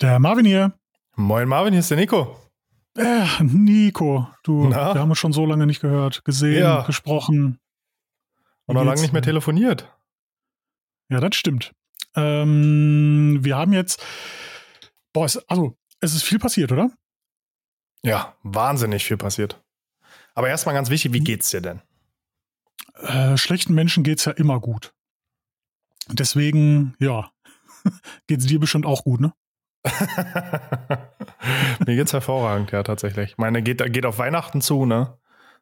Der Marvin hier. Moin Marvin, hier ist der Nico. Äh, Nico, du, Na? wir haben uns schon so lange nicht gehört, gesehen, ja. gesprochen. Und noch lange nicht mehr telefoniert. Ja, das stimmt. Ähm, wir haben jetzt, boah, es, also, es ist viel passiert, oder? Ja, wahnsinnig viel passiert. Aber erstmal ganz wichtig, wie geht's dir denn? Äh, schlechten Menschen geht's ja immer gut. Deswegen, ja, geht's dir bestimmt auch gut, ne? Mir geht's hervorragend, ja, tatsächlich. Ich meine, geht, geht auf Weihnachten zu, ne?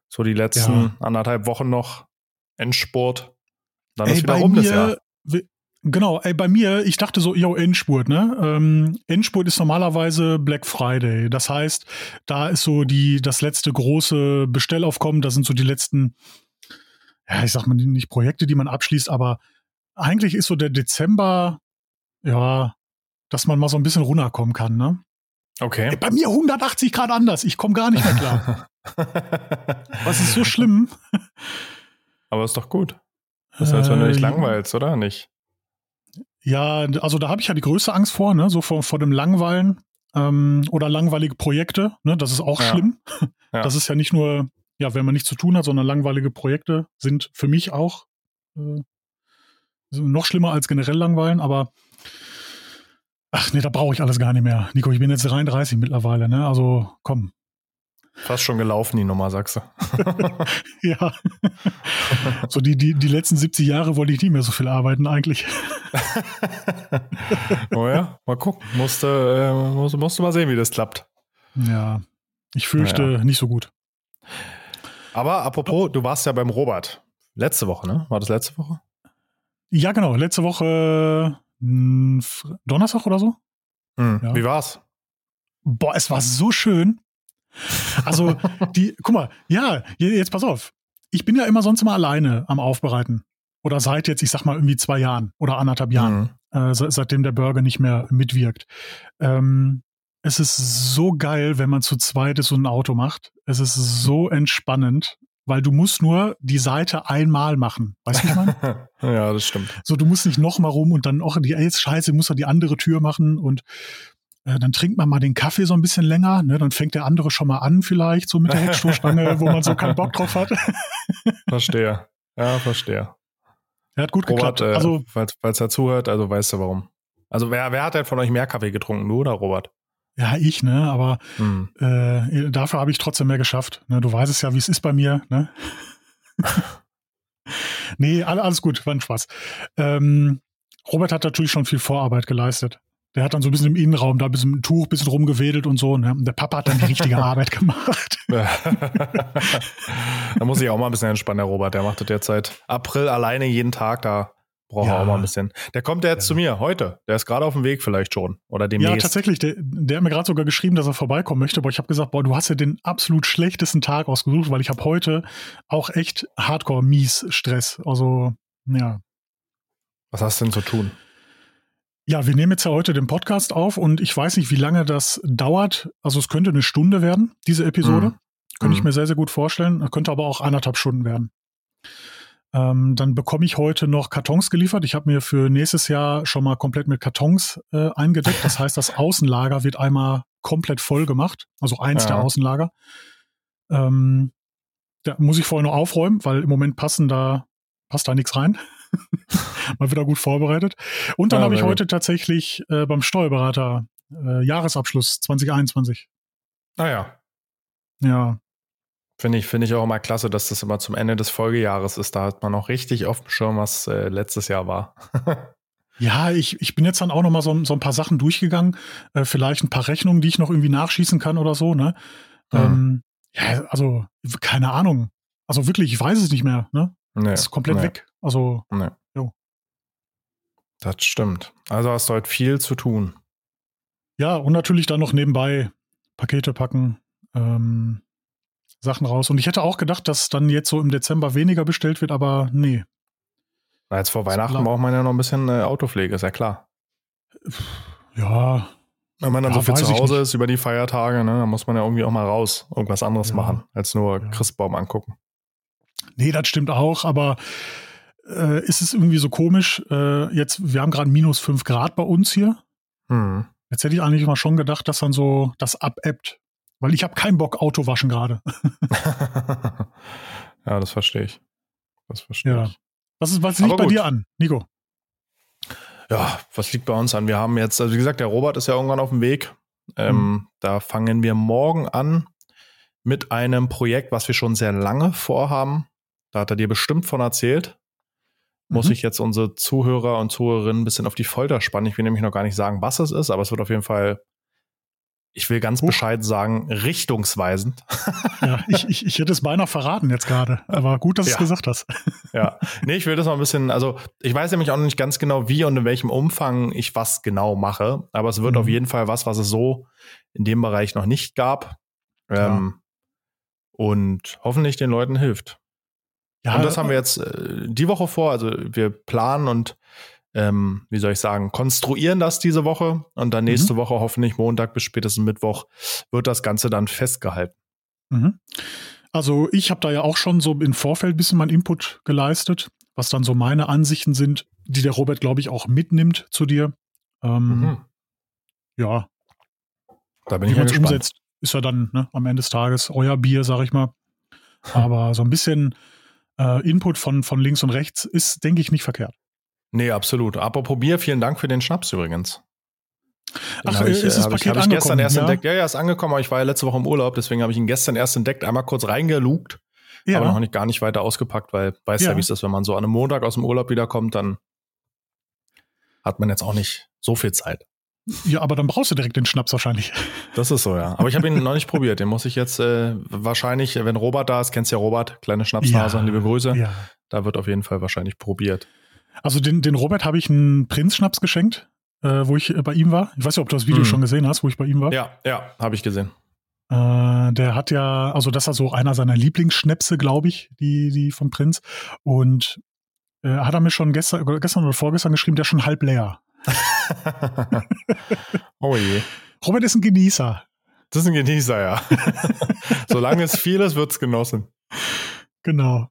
So die letzten ja. anderthalb Wochen noch Endspurt. Dann ey, ist wieder rum mir, das Jahr. Genau, ey, bei mir, ich dachte so, yo, Endspurt, ne? Ähm, Endspurt ist normalerweise Black Friday. Das heißt, da ist so die, das letzte große Bestellaufkommen, da sind so die letzten, ja, ich sag mal nicht Projekte, die man abschließt, aber eigentlich ist so der Dezember, ja, dass man mal so ein bisschen runterkommen kann, ne? Okay. Bei mir 180 Grad anders. Ich komme gar nicht mehr klar. Was ist so schlimm? Aber ist doch gut. Das heißt, wenn du dich äh, langweilst, oder nicht? Ja, also da habe ich ja die größte Angst vor, ne? So vor, vor dem Langweilen ähm, oder langweilige Projekte, ne? Das ist auch ja. schlimm. Ja. Das ist ja nicht nur, ja, wenn man nichts zu tun hat, sondern langweilige Projekte sind für mich auch äh, noch schlimmer als generell langweilen, aber Ach nee, da brauche ich alles gar nicht mehr. Nico, ich bin jetzt 33 mittlerweile, ne? Also komm. Fast schon gelaufen, die Nummer, sagst du. ja. so die, die, die letzten 70 Jahre wollte ich nicht mehr so viel arbeiten, eigentlich. oh ja, mal gucken. Musste, äh, musst, musst du mal sehen, wie das klappt. Ja, ich fürchte naja. nicht so gut. Aber apropos, du warst ja beim Robert. Letzte Woche, ne? War das letzte Woche? Ja, genau. Letzte Woche Donnerstag oder so. Mhm. Ja. Wie war's? Boah, es war so schön. Also, die, guck mal, ja, jetzt pass auf. Ich bin ja immer sonst immer alleine am Aufbereiten. Oder seit jetzt, ich sag mal, irgendwie zwei Jahren oder anderthalb Jahren, mhm. äh, seitdem der Burger nicht mehr mitwirkt. Ähm, es ist so geil, wenn man zu zweit ist und ein Auto macht. Es ist so entspannend weil du musst nur die Seite einmal machen. Weißt du, was ich meine? ja, das stimmt. So, du musst nicht nochmal rum und dann, auch die, jetzt scheiße, muss er die andere Tür machen und äh, dann trinkt man mal den Kaffee so ein bisschen länger, ne? dann fängt der andere schon mal an vielleicht, so mit der Heckstoßstange, wo man so keinen Bock drauf hat. verstehe. Ja, verstehe. Er hat gut Robert, geklappt. Äh, also, falls, falls er zuhört, also weißt du warum. Also wer, wer hat denn von euch mehr Kaffee getrunken, du oder Robert? Ja, ich, ne? Aber mhm. äh, dafür habe ich trotzdem mehr geschafft. Ne? Du weißt es ja, wie es ist bei mir, ne? nee, alles gut, war ein Spaß. Ähm, Robert hat natürlich schon viel Vorarbeit geleistet. Der hat dann so ein bisschen im Innenraum da ein bisschen dem Tuch, ein bisschen rumgewedelt und so. Ne? Und der Papa hat dann die richtige Arbeit gemacht. da muss ich auch mal ein bisschen entspannen, der Robert. Der macht das derzeit April alleine jeden Tag da Braucht ja. auch mal ein bisschen. Der kommt ja jetzt ja. zu mir heute. Der ist gerade auf dem Weg vielleicht schon. Oder demnächst. Ja, tatsächlich. Der, der hat mir gerade sogar geschrieben, dass er vorbeikommen möchte. Aber ich habe gesagt, boah, du hast ja den absolut schlechtesten Tag ausgesucht, weil ich habe heute auch echt hardcore mies Stress. Also, ja. Was hast du denn zu tun? Ja, wir nehmen jetzt ja heute den Podcast auf und ich weiß nicht, wie lange das dauert. Also es könnte eine Stunde werden, diese Episode. Mhm. Könnte ich mhm. mir sehr, sehr gut vorstellen. Könnte aber auch eineinhalb Stunden werden. Ähm, dann bekomme ich heute noch Kartons geliefert. Ich habe mir für nächstes Jahr schon mal komplett mit Kartons äh, eingedeckt. Das heißt, das Außenlager wird einmal komplett voll gemacht. Also eins ja. der Außenlager. Ähm, da muss ich vorher noch aufräumen, weil im Moment passen da, passt da nichts rein. mal wieder gut vorbereitet. Und dann ja, habe ich heute tatsächlich äh, beim Steuerberater äh, Jahresabschluss 2021. Naja. Ah, ja, Finde ich, finde ich auch immer klasse, dass das immer zum Ende des Folgejahres ist. Da hat man auch richtig auf dem Schirm, was äh, letztes Jahr war. ja, ich, ich bin jetzt dann auch noch mal so, so ein paar Sachen durchgegangen. Äh, vielleicht ein paar Rechnungen, die ich noch irgendwie nachschießen kann oder so, ne? Mhm. Ähm, ja, also, keine Ahnung. Also wirklich, ich weiß es nicht mehr, ne? Nee, ist komplett nee. weg. Also, nee. jo. Das stimmt. Also hast du heute viel zu tun. Ja, und natürlich dann noch nebenbei Pakete packen, ähm, Sachen raus. Und ich hätte auch gedacht, dass dann jetzt so im Dezember weniger bestellt wird, aber nee. Na, jetzt vor Weihnachten braucht man ja noch ein bisschen äh, Autopflege, ist ja klar. Ja. Wenn man dann ja, so viel zu Hause ist über die Feiertage, ne, dann muss man ja irgendwie auch mal raus, irgendwas anderes ja. machen, als nur ja. Christbaum angucken. Nee, das stimmt auch, aber äh, ist es irgendwie so komisch, äh, jetzt, wir haben gerade minus fünf Grad bei uns hier. Mhm. Jetzt hätte ich eigentlich mal schon gedacht, dass dann so das abebbt. Weil ich habe keinen Bock Auto waschen gerade. ja, das verstehe ich. Das verstehe ja. ich. Was, ist, was liegt bei dir an, Nico? Ja, was liegt bei uns an? Wir haben jetzt, also wie gesagt, der Robert ist ja irgendwann auf dem Weg. Ähm, mhm. Da fangen wir morgen an mit einem Projekt, was wir schon sehr lange vorhaben. Da hat er dir bestimmt von erzählt. Muss mhm. ich jetzt unsere Zuhörer und Zuhörerinnen ein bisschen auf die Folter spannen. Ich will nämlich noch gar nicht sagen, was es ist, aber es wird auf jeden Fall, ich will ganz Huch. bescheiden sagen, richtungsweisend. Ja, ich, ich, ich hätte es beinahe verraten jetzt gerade, aber gut, dass du es gesagt hast. Ja, nee, ich will das mal ein bisschen, also ich weiß nämlich auch noch nicht ganz genau, wie und in welchem Umfang ich was genau mache, aber es wird mhm. auf jeden Fall was, was es so in dem Bereich noch nicht gab. Ähm, und hoffentlich den Leuten hilft. Ja, und das haben wir jetzt äh, die Woche vor. Also wir planen und ähm, wie soll ich sagen, konstruieren das diese Woche und dann nächste mhm. Woche, hoffentlich Montag bis spätestens Mittwoch, wird das Ganze dann festgehalten. Mhm. Also ich habe da ja auch schon so im Vorfeld ein bisschen meinen Input geleistet, was dann so meine Ansichten sind, die der Robert, glaube ich, auch mitnimmt zu dir. Ähm, mhm. Ja. Da bin ich mal gespannt. umsetzt, ist ja dann ne, am Ende des Tages euer Bier, sag ich mal. Aber so ein bisschen äh, Input von, von links und rechts ist, denke ich, nicht verkehrt. Nee, absolut. Apropos Bier, vielen Dank für den Schnaps übrigens. Den Ach, ich, ist das Paket ich, ich gestern erst ja? entdeckt. Ja, ja, ist angekommen, aber ich war ja letzte Woche im Urlaub, deswegen habe ich ihn gestern erst entdeckt, einmal kurz reingelugt, ja. aber noch nicht gar nicht weiter ausgepackt, weil weiß ja, ja wie es ist, wenn man so an einem Montag aus dem Urlaub wiederkommt, dann hat man jetzt auch nicht so viel Zeit. Ja, aber dann brauchst du direkt den Schnaps wahrscheinlich. Das ist so, ja. Aber ich habe ihn noch nicht probiert. Den muss ich jetzt äh, wahrscheinlich, wenn Robert da ist, kennst du ja Robert, kleine Schnapsnase, ja, liebe Grüße. Ja. Da wird auf jeden Fall wahrscheinlich probiert. Also den, den Robert habe ich einen Prinz-Schnaps geschenkt, äh, wo ich äh, bei ihm war. Ich weiß nicht, ob du das Video hm. schon gesehen hast, wo ich bei ihm war. Ja, ja, habe ich gesehen. Äh, der hat ja, also das ist so einer seiner Lieblingsschnäpse, glaube ich, die, die vom Prinz. Und äh, hat er mir schon gestern, gestern oder vorgestern geschrieben, der ist schon halb leer. oh je. Robert ist ein Genießer. Das ist ein Genießer, ja. Solange es viel ist, wird es genossen. Genau.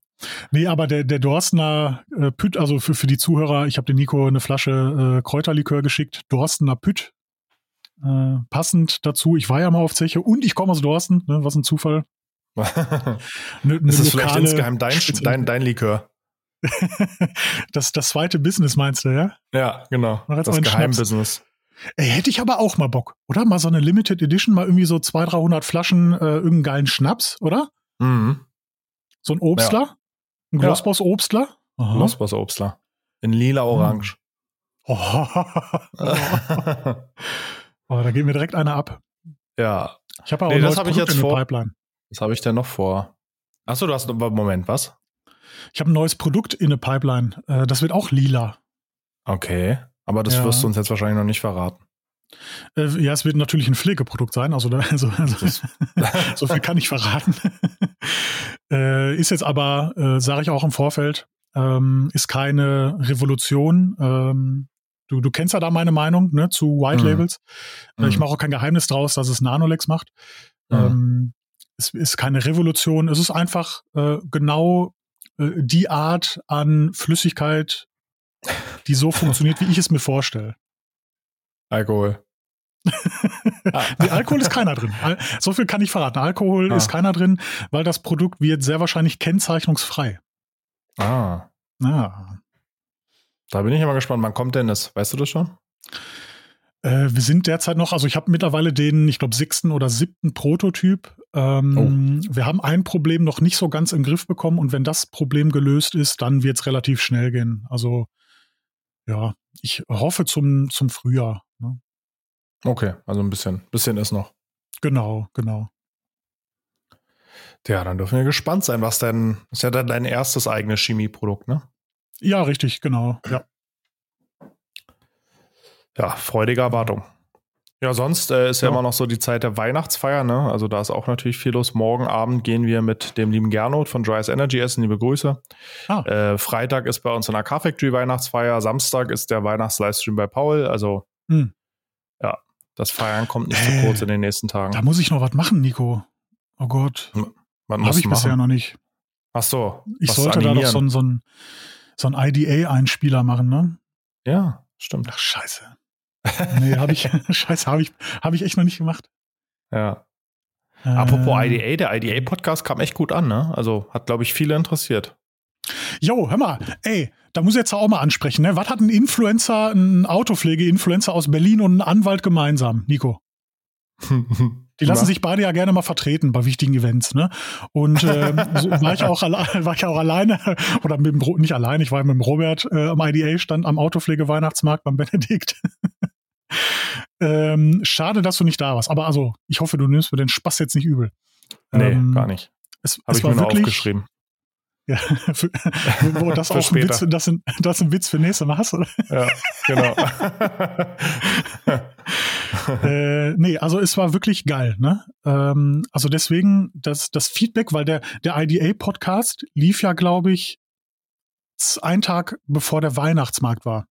Nee, aber der, der Dorstener äh, Püt, also für, für die Zuhörer, ich habe den Nico eine Flasche äh, Kräuterlikör geschickt. Dorstener Püt. Äh, passend dazu, ich war ja mal auf Zeche und ich komme aus Dorsten, ne, was ein Zufall. ne, ne ist es vielleicht insgeheim dein, dein, dein Likör? das, das zweite Business meinst du, ja? Ja, genau. Das Geheimbusiness. Ey, hätte ich aber auch mal Bock, oder? Mal so eine Limited Edition, mal irgendwie so 200, 300 Flaschen äh, irgendeinen geilen Schnaps, oder? Mhm. So ein Obstler? Ja. Ein Glossboss Obstler? Glossboss Obstler. In lila hm. orange. Oh. oh, da geht mir direkt einer ab. Ja. Ich habe auch nee, das habe ich jetzt vor. Pipeline. Was habe ich denn noch vor? Achso, du hast Moment, was? Ich habe ein neues Produkt in der Pipeline. Äh, das wird auch lila. Okay. Aber das ja. wirst du uns jetzt wahrscheinlich noch nicht verraten. Äh, ja, es wird natürlich ein Pflegeprodukt sein, also, da, also, also so viel kann ich verraten. äh, ist jetzt aber, äh, sage ich auch im Vorfeld, ähm, ist keine Revolution. Ähm, du, du kennst ja da meine Meinung ne, zu White mhm. Labels. Äh, ich mhm. mache auch kein Geheimnis draus, dass es Nanolex macht. Mhm. Ähm, es ist keine Revolution, es ist einfach äh, genau äh, die Art an Flüssigkeit, die so funktioniert, wie ich es mir vorstelle. Alkohol. nee, Alkohol ist keiner drin. So viel kann ich verraten. Alkohol ah. ist keiner drin, weil das Produkt wird sehr wahrscheinlich kennzeichnungsfrei. Ah. Ja. Da bin ich immer gespannt. Wann kommt denn das? Weißt du das schon? Äh, wir sind derzeit noch, also ich habe mittlerweile den, ich glaube, sechsten oder siebten Prototyp. Ähm, oh. Wir haben ein Problem noch nicht so ganz im Griff bekommen und wenn das Problem gelöst ist, dann wird es relativ schnell gehen. Also ja, ich hoffe zum, zum Frühjahr. Okay, also ein bisschen, bisschen ist noch. Genau, genau. Ja, dann dürfen wir gespannt sein, was denn, ist ja dann dein erstes eigenes Chemieprodukt, ne? Ja, richtig, genau, ja. Ja, freudige Erwartung. Ja, sonst äh, ist ja. ja. immer noch so die Zeit der Weihnachtsfeier, ne? Also da ist auch natürlich viel los. Morgen Abend gehen wir mit dem lieben Gernot von Dry's Energy essen. Liebe Grüße. Ah. Äh, Freitag ist bei uns in der Car Factory Weihnachtsfeier. Samstag ist der Weihnachtslivestream bei Paul. Also hm. ja, das Feiern kommt nicht äh, zu kurz in den nächsten Tagen. Da muss ich noch was machen, Nico. Oh Gott. Habe ich bisher noch nicht. Ach so. Ich sollte da doch so, ein, so ein, so ein IDA-Einspieler machen, ne? Ja, stimmt. Ach, scheiße. nee, habe ich, scheiße, habe ich, hab ich echt noch nicht gemacht. Ja. Äh, Apropos IDA, der IDA-Podcast kam echt gut an, ne? Also hat, glaube ich, viele interessiert. Jo, hör mal, ey, da muss ich jetzt auch mal ansprechen, ne? Was hat ein Influencer, ein Autopflege-Influencer aus Berlin und ein Anwalt gemeinsam, Nico? Die lassen ja. sich beide ja gerne mal vertreten bei wichtigen Events, ne? Und äh, so war ich auch war ich auch alleine oder mit dem nicht alleine, ich war mit dem Robert äh, am IDA stand am Autopflege Weihnachtsmarkt beim Benedikt. ähm, schade, dass du nicht da warst, aber also ich hoffe, du nimmst mir den Spaß jetzt nicht übel. Nee, ähm, gar nicht. Es, Hab es ich war mir wirklich, aufgeschrieben. Ja, für, wo das auch ein Witz, das, ein, das ein Witz für nächste Mal hast, oder? Ja, genau. äh, nee, also es war wirklich geil, ne? Ähm, also deswegen das, das Feedback, weil der, der IDA-Podcast lief ja, glaube ich, einen Tag bevor der Weihnachtsmarkt war.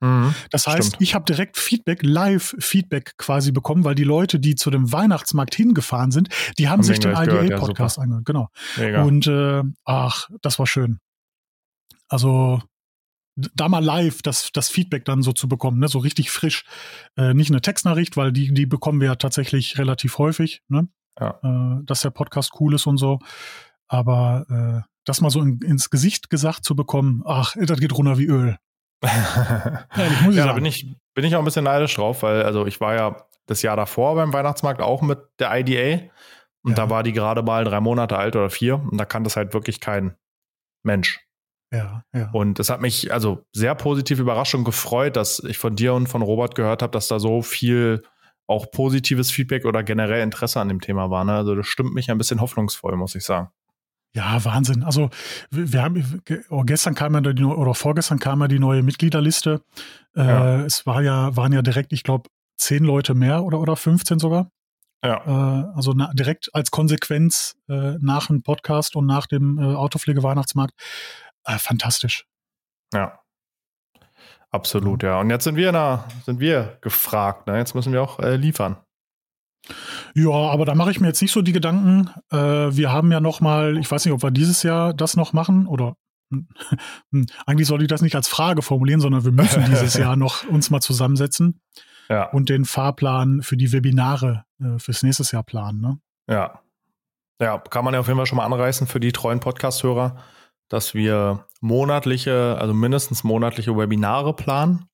Mhm, das heißt, stimmt. ich habe direkt Feedback, Live-Feedback quasi bekommen, weil die Leute, die zu dem Weihnachtsmarkt hingefahren sind, die haben, haben sich den IDA-Podcast ja, angehört. Genau. Mega. Und äh, ach, das war schön. Also da mal live das, das Feedback dann so zu bekommen, ne? so richtig frisch. Äh, nicht eine Textnachricht, weil die, die bekommen wir ja tatsächlich relativ häufig, ne? Ja. Äh, dass der Podcast cool ist und so. Aber äh, das mal so in, ins Gesicht gesagt zu bekommen, ach, das geht runter wie Öl. Ja, ja da bin ich, bin ich auch ein bisschen neidisch drauf, weil also ich war ja das Jahr davor beim Weihnachtsmarkt auch mit der IDA und ja. da war die gerade mal drei Monate alt oder vier und da kann das halt wirklich kein Mensch. Ja, ja. Und es hat mich also sehr positiv überrascht und gefreut, dass ich von dir und von Robert gehört habe, dass da so viel auch positives Feedback oder generell Interesse an dem Thema war. Ne? Also das stimmt mich ein bisschen hoffnungsvoll, muss ich sagen. Ja, Wahnsinn. Also wir haben oh, gestern kam ja die, oder vorgestern kam ja die neue Mitgliederliste. Äh, ja. Es war ja, waren ja direkt, ich glaube, zehn Leute mehr oder, oder 15 sogar. Ja. Äh, also na, direkt als Konsequenz äh, nach dem Podcast und nach dem äh, Autopflege-Weihnachtsmarkt äh, fantastisch. Ja. Absolut, ja. Und jetzt sind wir na, sind wir gefragt. Ne? Jetzt müssen wir auch äh, liefern. Ja, aber da mache ich mir jetzt nicht so die Gedanken. Äh, wir haben ja noch mal, ich weiß nicht, ob wir dieses Jahr das noch machen oder hm, eigentlich sollte ich das nicht als Frage formulieren, sondern wir müssen dieses Jahr noch uns mal zusammensetzen ja. und den Fahrplan für die Webinare äh, fürs nächste Jahr planen. Ne? Ja. Ja, kann man ja auf jeden Fall schon mal anreißen für die treuen Podcast-Hörer dass wir monatliche, also mindestens monatliche Webinare planen,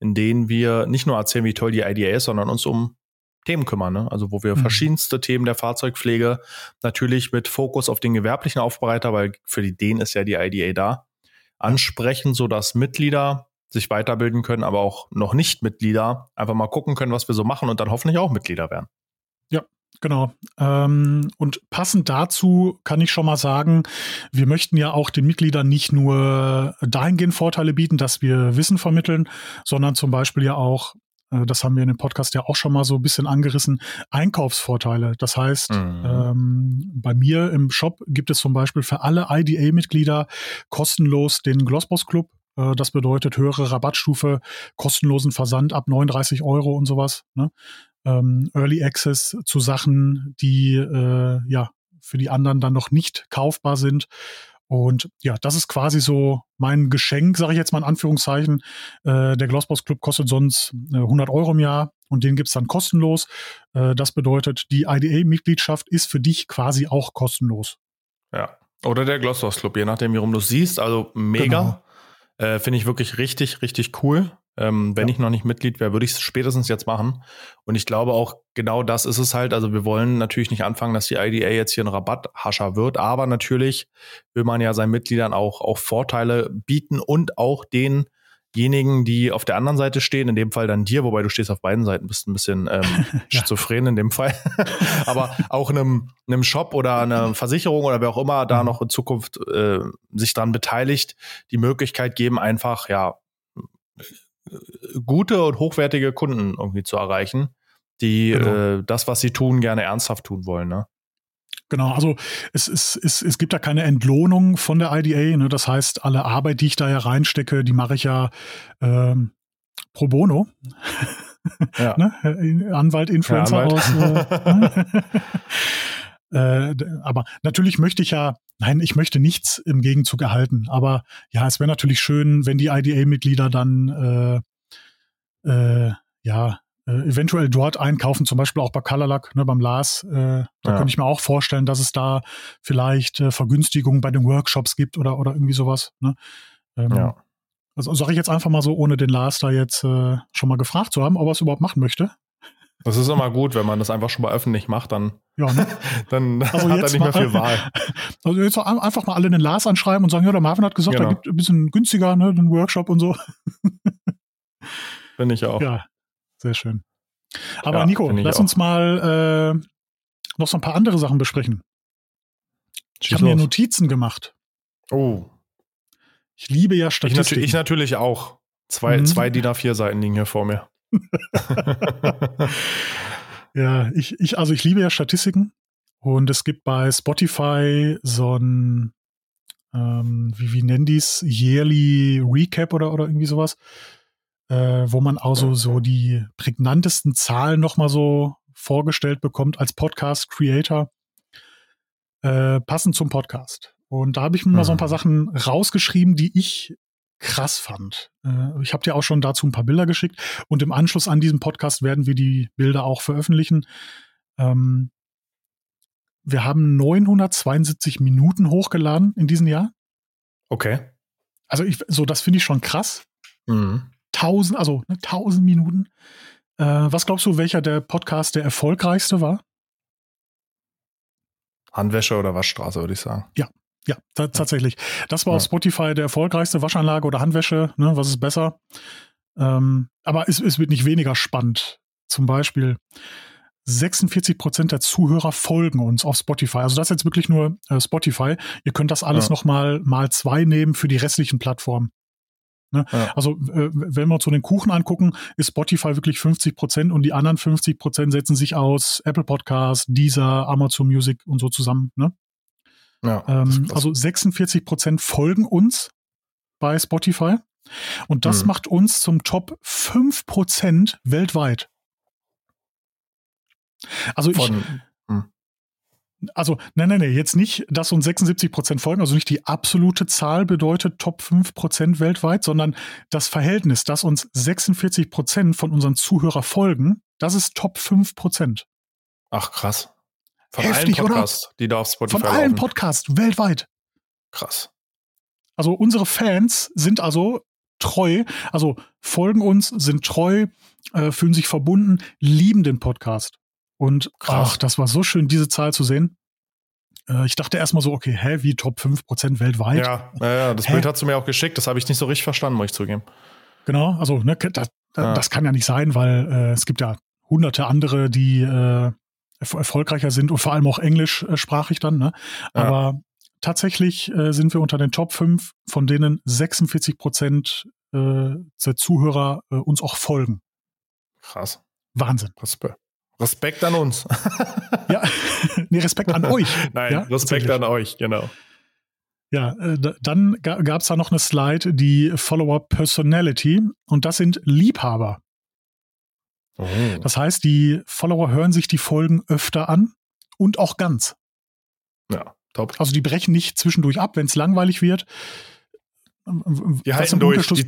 in denen wir nicht nur erzählen, wie toll die IDA ist, sondern uns um Themen kümmern. Ne? Also wo wir mhm. verschiedenste Themen der Fahrzeugpflege natürlich mit Fokus auf den gewerblichen Aufbereiter, weil für die den ist ja die IDA da, ansprechen, sodass Mitglieder sich weiterbilden können, aber auch noch nicht Mitglieder einfach mal gucken können, was wir so machen und dann hoffentlich auch Mitglieder werden. Ja, Genau. Ähm, und passend dazu kann ich schon mal sagen, wir möchten ja auch den Mitgliedern nicht nur dahingehend Vorteile bieten, dass wir Wissen vermitteln, sondern zum Beispiel ja auch, das haben wir in dem Podcast ja auch schon mal so ein bisschen angerissen, Einkaufsvorteile. Das heißt, mhm. ähm, bei mir im Shop gibt es zum Beispiel für alle IDA-Mitglieder kostenlos den Glossboss Club. Äh, das bedeutet höhere Rabattstufe, kostenlosen Versand ab 39 Euro und sowas. Ne? ähm, Early Access zu Sachen, die äh, ja für die anderen dann noch nicht kaufbar sind. Und ja, das ist quasi so mein Geschenk, sage ich jetzt mal in Anführungszeichen. Äh, der Glossboss Club kostet sonst äh, 100 Euro im Jahr und den gibt's dann kostenlos. Äh, das bedeutet, die IDA-Mitgliedschaft ist für dich quasi auch kostenlos. Ja, oder der Glossboss Club, je nachdem, wie rum du siehst. Also mega. Genau. Äh, Finde ich wirklich richtig, richtig cool. Ähm, wenn ja. ich noch nicht Mitglied wäre, würde ich es spätestens jetzt machen. Und ich glaube auch, genau das ist es halt. Also wir wollen natürlich nicht anfangen, dass die IDA jetzt hier ein Rabatthascher wird, aber natürlich will man ja seinen Mitgliedern auch, auch Vorteile bieten und auch denjenigen, die auf der anderen Seite stehen, in dem Fall dann dir, wobei du stehst auf beiden Seiten, bist ein bisschen ähm, schizophren in dem Fall. aber auch einem, einem Shop oder einer Versicherung oder wer auch immer da mhm. noch in Zukunft äh, sich dran beteiligt, die Möglichkeit geben, einfach, ja, gute und hochwertige Kunden irgendwie zu erreichen, die genau. äh, das, was sie tun, gerne ernsthaft tun wollen. Ne? Genau, also es, es, es, es gibt da keine Entlohnung von der IDA. Ne? Das heißt, alle Arbeit, die ich da ja reinstecke, die mache ich ja ähm, pro bono. Ja. ne? Anwalt, Influencer ja, Anwalt. aus. Äh, Äh, aber natürlich möchte ich ja, nein, ich möchte nichts im Gegenzug erhalten. Aber ja, es wäre natürlich schön, wenn die IDA-Mitglieder dann äh, ja, äh, eventuell dort einkaufen, zum Beispiel auch bei Colorlack, ne, beim Lars. Äh, da ja. könnte ich mir auch vorstellen, dass es da vielleicht äh, Vergünstigungen bei den Workshops gibt oder, oder irgendwie sowas. Ne? Ähm, ja. Also sage ich jetzt einfach mal so, ohne den Lars da jetzt äh, schon mal gefragt zu haben, ob er es überhaupt machen möchte. Das ist immer gut, wenn man das einfach schon mal öffentlich macht, dann, ja, ne? dann also hat er nicht mehr viel Wahl. Also jetzt einfach mal alle den Lars anschreiben und sagen, ja, der Marvin hat gesagt, genau. da gibt ein bisschen günstiger, ne, den Workshop und so. Finde ich auch. Ja, sehr schön. Aber ja, Nico, lass auch. uns mal äh, noch so ein paar andere Sachen besprechen. Ich habe mir Notizen gemacht. Oh. Ich liebe ja Statistiken. Ich, ich natürlich auch. Zwei, mhm. zwei DIN A4-Seiten liegen hier vor mir. ja, ich, ich, also ich liebe ja Statistiken. Und es gibt bei Spotify so ein, ähm, wie, wie nennen die es, Yearly Recap oder, oder irgendwie sowas äh, wo man also so die prägnantesten Zahlen nochmal so vorgestellt bekommt als Podcast-Creator, äh, passend zum Podcast. Und da habe ich mir mhm. mal so ein paar mhm. Sachen rausgeschrieben, die ich krass fand. Äh, ich habe dir auch schon dazu ein paar Bilder geschickt und im Anschluss an diesem Podcast werden wir die Bilder auch veröffentlichen. Ähm, wir haben 972 Minuten hochgeladen in diesem Jahr. Okay. Also ich, so das finde ich schon krass. Mhm. 1000, also ne, 1000 Minuten. Äh, was glaubst du, welcher der Podcast der erfolgreichste war? Handwäsche oder Waschstraße, würde ich sagen. Ja, ja, tatsächlich. Das war ja. auf Spotify der erfolgreichste Waschanlage oder Handwäsche. Ne, was ist besser? Ähm, aber es, es wird nicht weniger spannend. Zum Beispiel 46 Prozent der Zuhörer folgen uns auf Spotify. Also das ist jetzt wirklich nur äh, Spotify. Ihr könnt das alles ja. noch mal mal zwei nehmen für die restlichen Plattformen. Ne? Ja. Also äh, wenn wir uns so den Kuchen angucken, ist Spotify wirklich 50 Prozent und die anderen 50 Prozent setzen sich aus Apple Podcasts, Deezer, Amazon Music und so zusammen. Ne? Ja, ähm, also 46 Prozent folgen uns bei Spotify und das mhm. macht uns zum Top 5 Prozent weltweit. Also Von, ich, also, nein, nein, nein, jetzt nicht, dass uns 76 Prozent folgen, also nicht die absolute Zahl bedeutet Top 5 Prozent weltweit, sondern das Verhältnis, dass uns 46 Prozent von unseren Zuhörer folgen, das ist Top 5 Prozent. Ach, krass. Von Heftig, allen Podcasts, oder? die da auf Spotify Von allen Podcasts weltweit. Krass. Also unsere Fans sind also treu, also folgen uns, sind treu, äh, fühlen sich verbunden, lieben den Podcast. Und Krass. ach, das war so schön, diese Zahl zu sehen. Äh, ich dachte erstmal so, okay, hä, wie Top 5% weltweit? Ja, ja, ja das hä? Bild hast du mir auch geschickt, das habe ich nicht so richtig verstanden, muss ich zugeben. Genau, also ne, das, ja. das kann ja nicht sein, weil äh, es gibt ja hunderte andere, die äh, erfolgreicher sind und vor allem auch englischsprachig dann. Ne? Aber ja. tatsächlich äh, sind wir unter den Top 5, von denen 46 Prozent äh, der Zuhörer äh, uns auch folgen. Krass. Wahnsinn. Respekt. Respekt an uns. ja, nee, Respekt an euch. Nein, ja? Respekt an euch, genau. Ja, äh, dann gab es da noch eine Slide, die Follower Personality, und das sind Liebhaber. Oh. Das heißt, die Follower hören sich die Folgen öfter an und auch ganz. Ja, top. Also die brechen nicht zwischendurch ab, wenn es langweilig wird, die halten durch. Die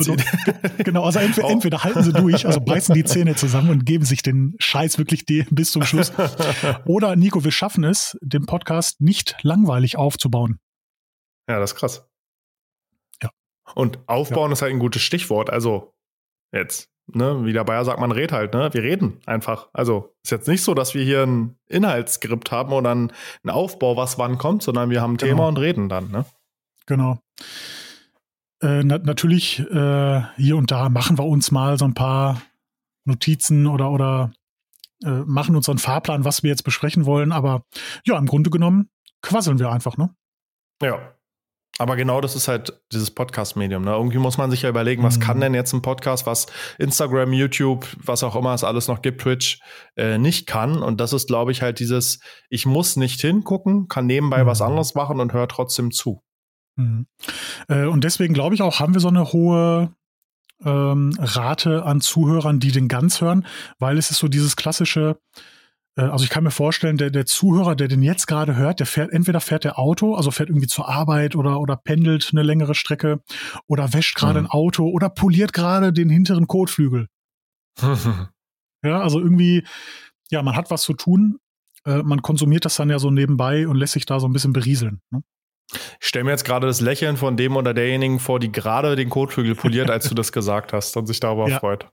genau, also entweder, oh. entweder, halten sie durch, also beißen die Zähne zusammen und geben sich den Scheiß wirklich bis zum Schluss. Oder Nico, wir schaffen es, den Podcast nicht langweilig aufzubauen. Ja, das ist krass. Ja. Und aufbauen ja. ist halt ein gutes Stichwort. Also jetzt, ne, wie der Bayer sagt, man redet halt, ne? Wir reden einfach. Also ist jetzt nicht so, dass wir hier ein Inhaltsskript haben oder ein, ein Aufbau, was wann kommt, sondern wir haben ein genau. Thema und reden dann, ne? Genau. Äh, na, natürlich äh, hier und da machen wir uns mal so ein paar Notizen oder, oder äh, machen uns so einen Fahrplan, was wir jetzt besprechen wollen. Aber ja, im Grunde genommen quasseln wir einfach, ne? Ja. Aber genau das ist halt dieses Podcast-Medium. Ne? Irgendwie muss man sich ja überlegen, was mhm. kann denn jetzt ein Podcast, was Instagram, YouTube, was auch immer es alles noch gibt, Twitch, äh, nicht kann. Und das ist, glaube ich, halt dieses, ich muss nicht hingucken, kann nebenbei mhm. was anderes machen und höre trotzdem zu. Mhm. Äh, und deswegen glaube ich auch, haben wir so eine hohe ähm, Rate an Zuhörern, die den ganz hören, weil es ist so dieses klassische, also ich kann mir vorstellen, der, der Zuhörer, der den jetzt gerade hört, der fährt, entweder fährt der Auto, also fährt irgendwie zur Arbeit oder, oder pendelt eine längere Strecke oder wäscht gerade mhm. ein Auto oder poliert gerade den hinteren Kotflügel. ja, also irgendwie, ja, man hat was zu tun, äh, man konsumiert das dann ja so nebenbei und lässt sich da so ein bisschen berieseln. Ne? Ich stelle mir jetzt gerade das Lächeln von dem oder derjenigen vor, die gerade den Kotflügel poliert, als du das gesagt hast und sich darüber ja. freut.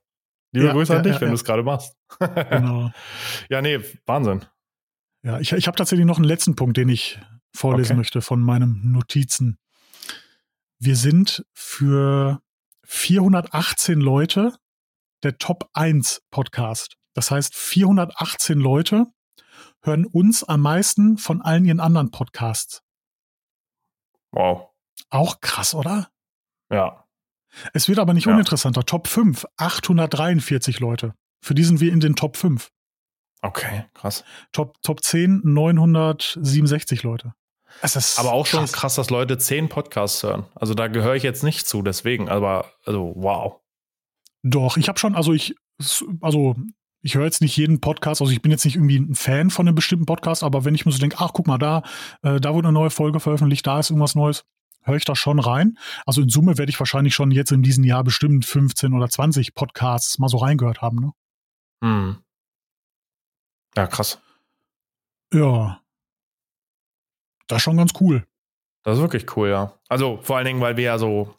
Liebe ja, Grüße ja, an dich, wenn du es gerade machst. genau. Ja, nee, Wahnsinn. Ja, ich, ich habe tatsächlich noch einen letzten Punkt, den ich vorlesen okay. möchte von meinen Notizen. Wir sind für 418 Leute der Top 1 Podcast. Das heißt, 418 Leute hören uns am meisten von allen ihren anderen Podcasts. Wow. Auch krass, oder? Ja. Es wird aber nicht ja. uninteressanter. Top 5, 843 Leute. Für die sind wir in den Top 5. Okay, krass. Top, Top 10, 967 Leute. Es ist aber auch schon krass. krass, dass Leute 10 Podcasts hören. Also da gehöre ich jetzt nicht zu, deswegen, aber also wow. Doch, ich habe schon, also ich, also ich höre jetzt nicht jeden Podcast, also ich bin jetzt nicht irgendwie ein Fan von einem bestimmten Podcast, aber wenn ich mir so denke, ach guck mal, da, äh, da wurde eine neue Folge veröffentlicht, da ist irgendwas Neues, höre ich da schon rein. Also in Summe werde ich wahrscheinlich schon jetzt in diesem Jahr bestimmt 15 oder 20 Podcasts mal so reingehört haben. Ne? Hm. Ja, krass. Ja. Das ist schon ganz cool. Das ist wirklich cool, ja. Also vor allen Dingen, weil wir ja so,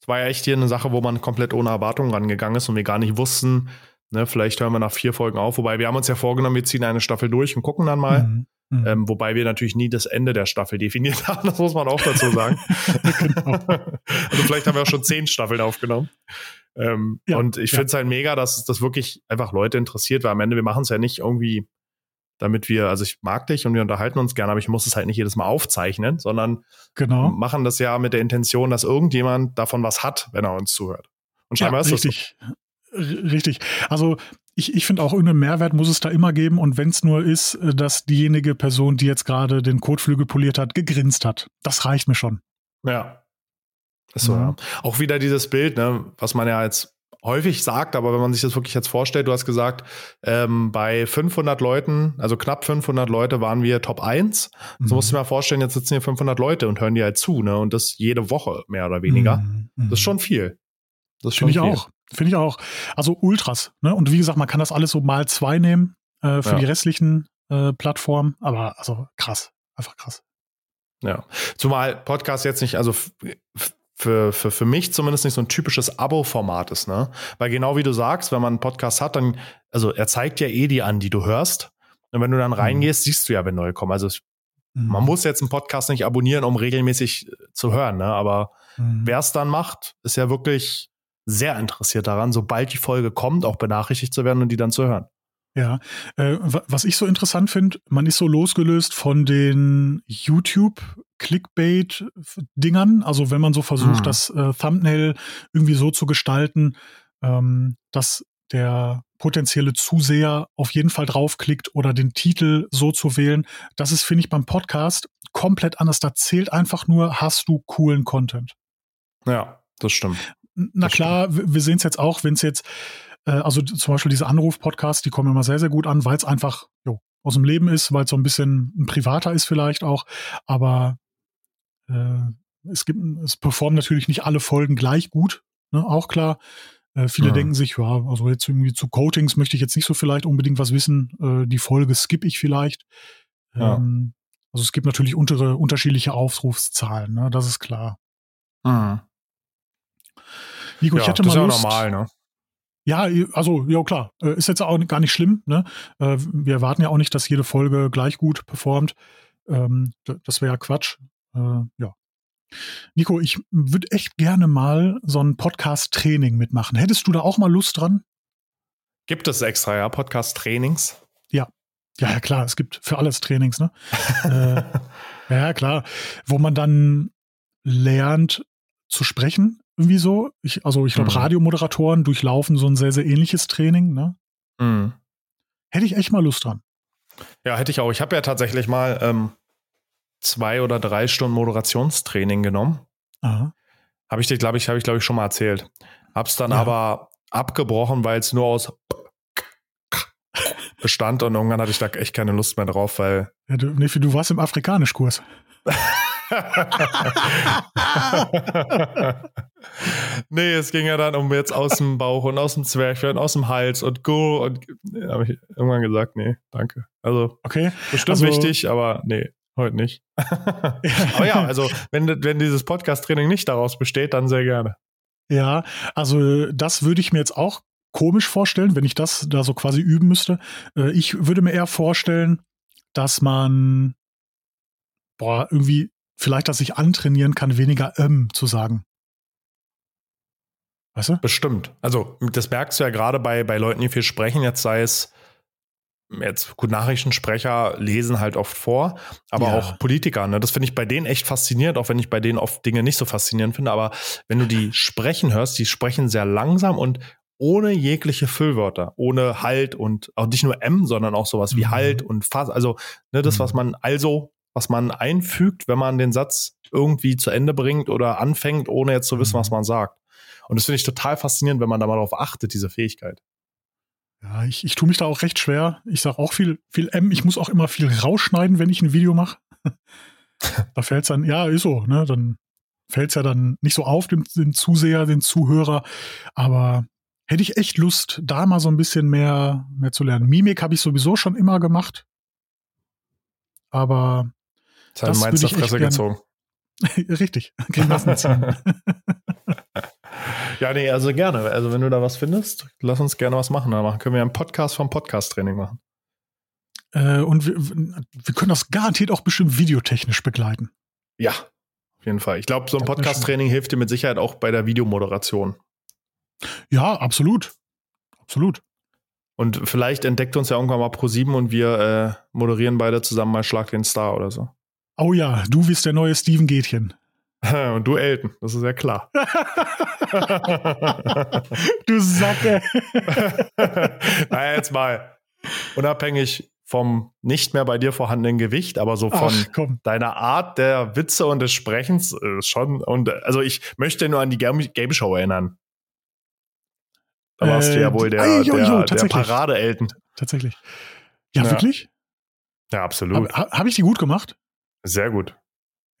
es war ja echt hier eine Sache, wo man komplett ohne Erwartungen rangegangen ist und wir gar nicht wussten, Ne, vielleicht hören wir nach vier Folgen auf. Wobei wir haben uns ja vorgenommen, wir ziehen eine Staffel durch und gucken dann mal. Mhm. Mhm. Ähm, wobei wir natürlich nie das Ende der Staffel definiert haben, das muss man auch dazu sagen. genau. also vielleicht haben wir auch schon zehn Staffeln aufgenommen. Ähm, ja, und ich ja. finde es halt mega, dass das wirklich einfach Leute interessiert, weil am Ende wir machen es ja nicht irgendwie, damit wir, also ich mag dich und wir unterhalten uns gerne, aber ich muss es halt nicht jedes Mal aufzeichnen, sondern genau. machen das ja mit der Intention, dass irgendjemand davon was hat, wenn er uns zuhört. Und scheinbar ja, ist richtig. das so. Richtig. Also ich, ich finde auch irgendeinen Mehrwert muss es da immer geben und wenn es nur ist, äh, dass diejenige Person, die jetzt gerade den Kotflügel poliert hat, gegrinst hat. Das reicht mir schon. Ja. Ist so, mhm. ja. Auch wieder dieses Bild, ne, was man ja jetzt häufig sagt, aber wenn man sich das wirklich jetzt vorstellt, du hast gesagt, ähm, bei 500 Leuten, also knapp 500 Leute waren wir Top 1. Mhm. So musst du dir mal vorstellen, jetzt sitzen hier 500 Leute und hören dir halt zu, ne, und das jede Woche mehr oder weniger. Mhm. Das ist schon viel. Das finde ich viel. auch. Finde ich auch. Also Ultras. Ne? Und wie gesagt, man kann das alles so mal zwei nehmen äh, für ja. die restlichen äh, Plattformen. Aber also krass. Einfach krass. Ja. Zumal Podcast jetzt nicht, also für, für, für mich zumindest nicht so ein typisches Abo-Format ist, ne? Weil genau wie du sagst, wenn man einen Podcast hat, dann, also er zeigt ja eh die an, die du hörst. Und wenn du dann mhm. reingehst, mhm. siehst du ja, wenn neue kommen. Also es, mhm. man muss jetzt einen Podcast nicht abonnieren, um regelmäßig zu hören, ne? Aber mhm. wer es dann macht, ist ja wirklich sehr interessiert daran, sobald die Folge kommt, auch benachrichtigt zu werden und die dann zu hören. Ja, äh, was ich so interessant finde, man ist so losgelöst von den YouTube-Clickbait-Dingern. Also wenn man so versucht, mhm. das äh, Thumbnail irgendwie so zu gestalten, ähm, dass der potenzielle Zuseher auf jeden Fall draufklickt oder den Titel so zu wählen. Das ist, finde ich, beim Podcast komplett anders. Da zählt einfach nur, hast du coolen Content. Ja, das stimmt. Na klar, wir sehen es jetzt auch, wenn es jetzt, äh, also zum Beispiel diese Anruf-Podcasts, die kommen immer sehr, sehr gut an, weil es einfach jo, aus dem Leben ist, weil es so ein bisschen ein privater ist vielleicht auch. Aber äh, es gibt, es performen natürlich nicht alle Folgen gleich gut, ne, auch klar. Äh, viele ja. denken sich, ja, also jetzt irgendwie zu Coatings möchte ich jetzt nicht so vielleicht unbedingt was wissen. Äh, die Folge skippe ich vielleicht. Ja. Ähm, also es gibt natürlich untere, unterschiedliche Aufrufszahlen, ne, das ist klar. Mhm. Nico, ja, ich hätte mal das ist ja normal, ne? Ja, also, ja klar, äh, ist jetzt auch gar nicht schlimm. Ne? Äh, wir erwarten ja auch nicht, dass jede Folge gleich gut performt. Ähm, das wäre ja Quatsch. Äh, ja. Nico, ich würde echt gerne mal so ein Podcast-Training mitmachen. Hättest du da auch mal Lust dran? Gibt es extra, ja, Podcast-Trainings? Ja. Ja, ja, klar, es gibt für alles Trainings, ne? äh, ja, klar. Wo man dann lernt zu sprechen, irgendwie so. Ich, also ich glaube, mhm. Radiomoderatoren durchlaufen so ein sehr, sehr ähnliches Training. Ne? Mhm. Hätte ich echt mal Lust dran. Ja, hätte ich auch. Ich habe ja tatsächlich mal ähm, zwei oder drei Stunden Moderationstraining genommen. Habe ich dir, glaube ich, habe ich, glaube ich, schon mal erzählt. Hab's dann ja. aber abgebrochen, weil es nur aus bestand und irgendwann hatte ich da echt keine Lust mehr drauf, weil. Ja, du, nee, du warst im Afrikanischkurs. nee, es ging ja dann um jetzt aus dem Bauch und aus dem Zwerchfell und aus dem Hals und go. Und ja, habe ich irgendwann gesagt, nee, danke. Also, okay. bestimmt also, wichtig, aber nee, heute nicht. aber ja, also, wenn, wenn dieses Podcast-Training nicht daraus besteht, dann sehr gerne. Ja, also das würde ich mir jetzt auch komisch vorstellen, wenn ich das da so quasi üben müsste. Äh, ich würde mir eher vorstellen, dass man boah, irgendwie vielleicht, dass ich antrainieren kann, weniger ähm zu sagen. Weißt du? Bestimmt. Also, das merkst du ja gerade bei, bei Leuten, die viel sprechen, jetzt sei es jetzt gut Nachrichtensprecher lesen halt oft vor, aber ja. auch Politiker, ne? Das finde ich bei denen echt faszinierend, auch wenn ich bei denen oft Dinge nicht so faszinierend finde, aber wenn du die sprechen hörst, die sprechen sehr langsam und ohne jegliche Füllwörter, ohne Halt und auch nicht nur M, sondern auch sowas wie mhm. Halt und Fass, also ne, das, was mhm. man also, was man einfügt, wenn man den Satz irgendwie zu Ende bringt oder anfängt, ohne jetzt zu wissen, was mhm. man sagt. Und das finde ich total faszinierend, wenn man da mal darauf achtet, diese Fähigkeit. Ja, ich, ich tue mich da auch recht schwer. Ich sage auch viel, viel M. Ich muss auch immer viel rausschneiden, wenn ich ein Video mache. da fällt es dann, ja, ist so, ne? Dann fällt es ja dann nicht so auf, dem, den Zuseher, den Zuhörer. Aber hätte ich echt Lust, da mal so ein bisschen mehr, mehr zu lernen. Mimik habe ich sowieso schon immer gemacht. Aber. Das, das würde ich Fresse gezogen. Richtig, Grimassen ziehen. ja, nee, also gerne. Also wenn du da was findest, lass uns gerne was machen. Da machen können wir einen Podcast vom Podcast-Training machen. Äh, und wir, wir, können das garantiert auch bestimmt videotechnisch begleiten. Ja, auf jeden Fall. Ich glaube, so ein Podcast-Training hilft dir mit Sicherheit auch bei der Videomoderation. Ja, absolut. Absolut. Und vielleicht entdeckt uns ja irgendwann mal Pro7 und wir äh, moderieren beide zusammen mal Schlag den Star oder so. Oh ja, du bist der neue Steven Gätchen. Und du Elton, das ist ja klar. du Sacke. naja, jetzt mal. Unabhängig vom nicht mehr bei dir vorhandenen Gewicht, aber so von Ach, deiner Art der Witze und des Sprechens äh, schon. Und also ich möchte nur an die Game Show erinnern. Da warst äh, du ja wohl der, äh, jo, jo, der, der Parade-Elton. Tatsächlich. Ja, ja, wirklich? Ja, absolut. Habe hab ich die gut gemacht? Sehr gut.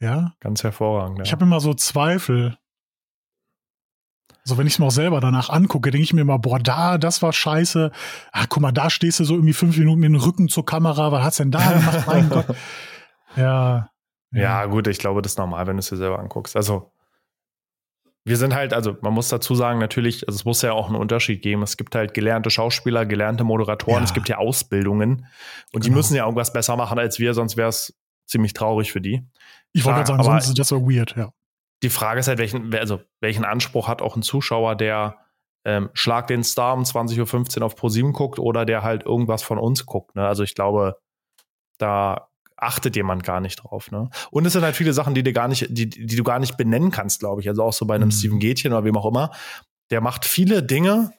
Ja. Ganz hervorragend. Ja. Ich habe immer so Zweifel. Also wenn ich es mir auch selber danach angucke, denke ich mir immer, boah, da, das war scheiße. Ah, guck mal, da stehst du so irgendwie fünf Minuten mit dem Rücken zur Kamera. Was hat's denn da gemacht? mein Gott. Ja, ja. Ja, gut, ich glaube, das ist normal, wenn du es dir selber anguckst. Also wir sind halt, also man muss dazu sagen, natürlich, also es muss ja auch einen Unterschied geben. Es gibt halt gelernte Schauspieler, gelernte Moderatoren, ja. es gibt ja Ausbildungen und genau. die müssen ja irgendwas besser machen als wir, sonst wäre es ziemlich traurig für die. Ich wollte gerade sagen, sonst ist das so weird, ja. Die Frage ist halt, welchen, also welchen Anspruch hat auch ein Zuschauer, der ähm, Schlag den Star um 20.15 Uhr auf Pro7 guckt oder der halt irgendwas von uns guckt. Ne? Also ich glaube, da achtet jemand gar nicht drauf. Ne? Und es sind halt viele Sachen, die, dir gar nicht, die, die du gar nicht benennen kannst, glaube ich. Also auch so bei einem mhm. Steven Gätchen oder wem auch immer. Der macht viele Dinge,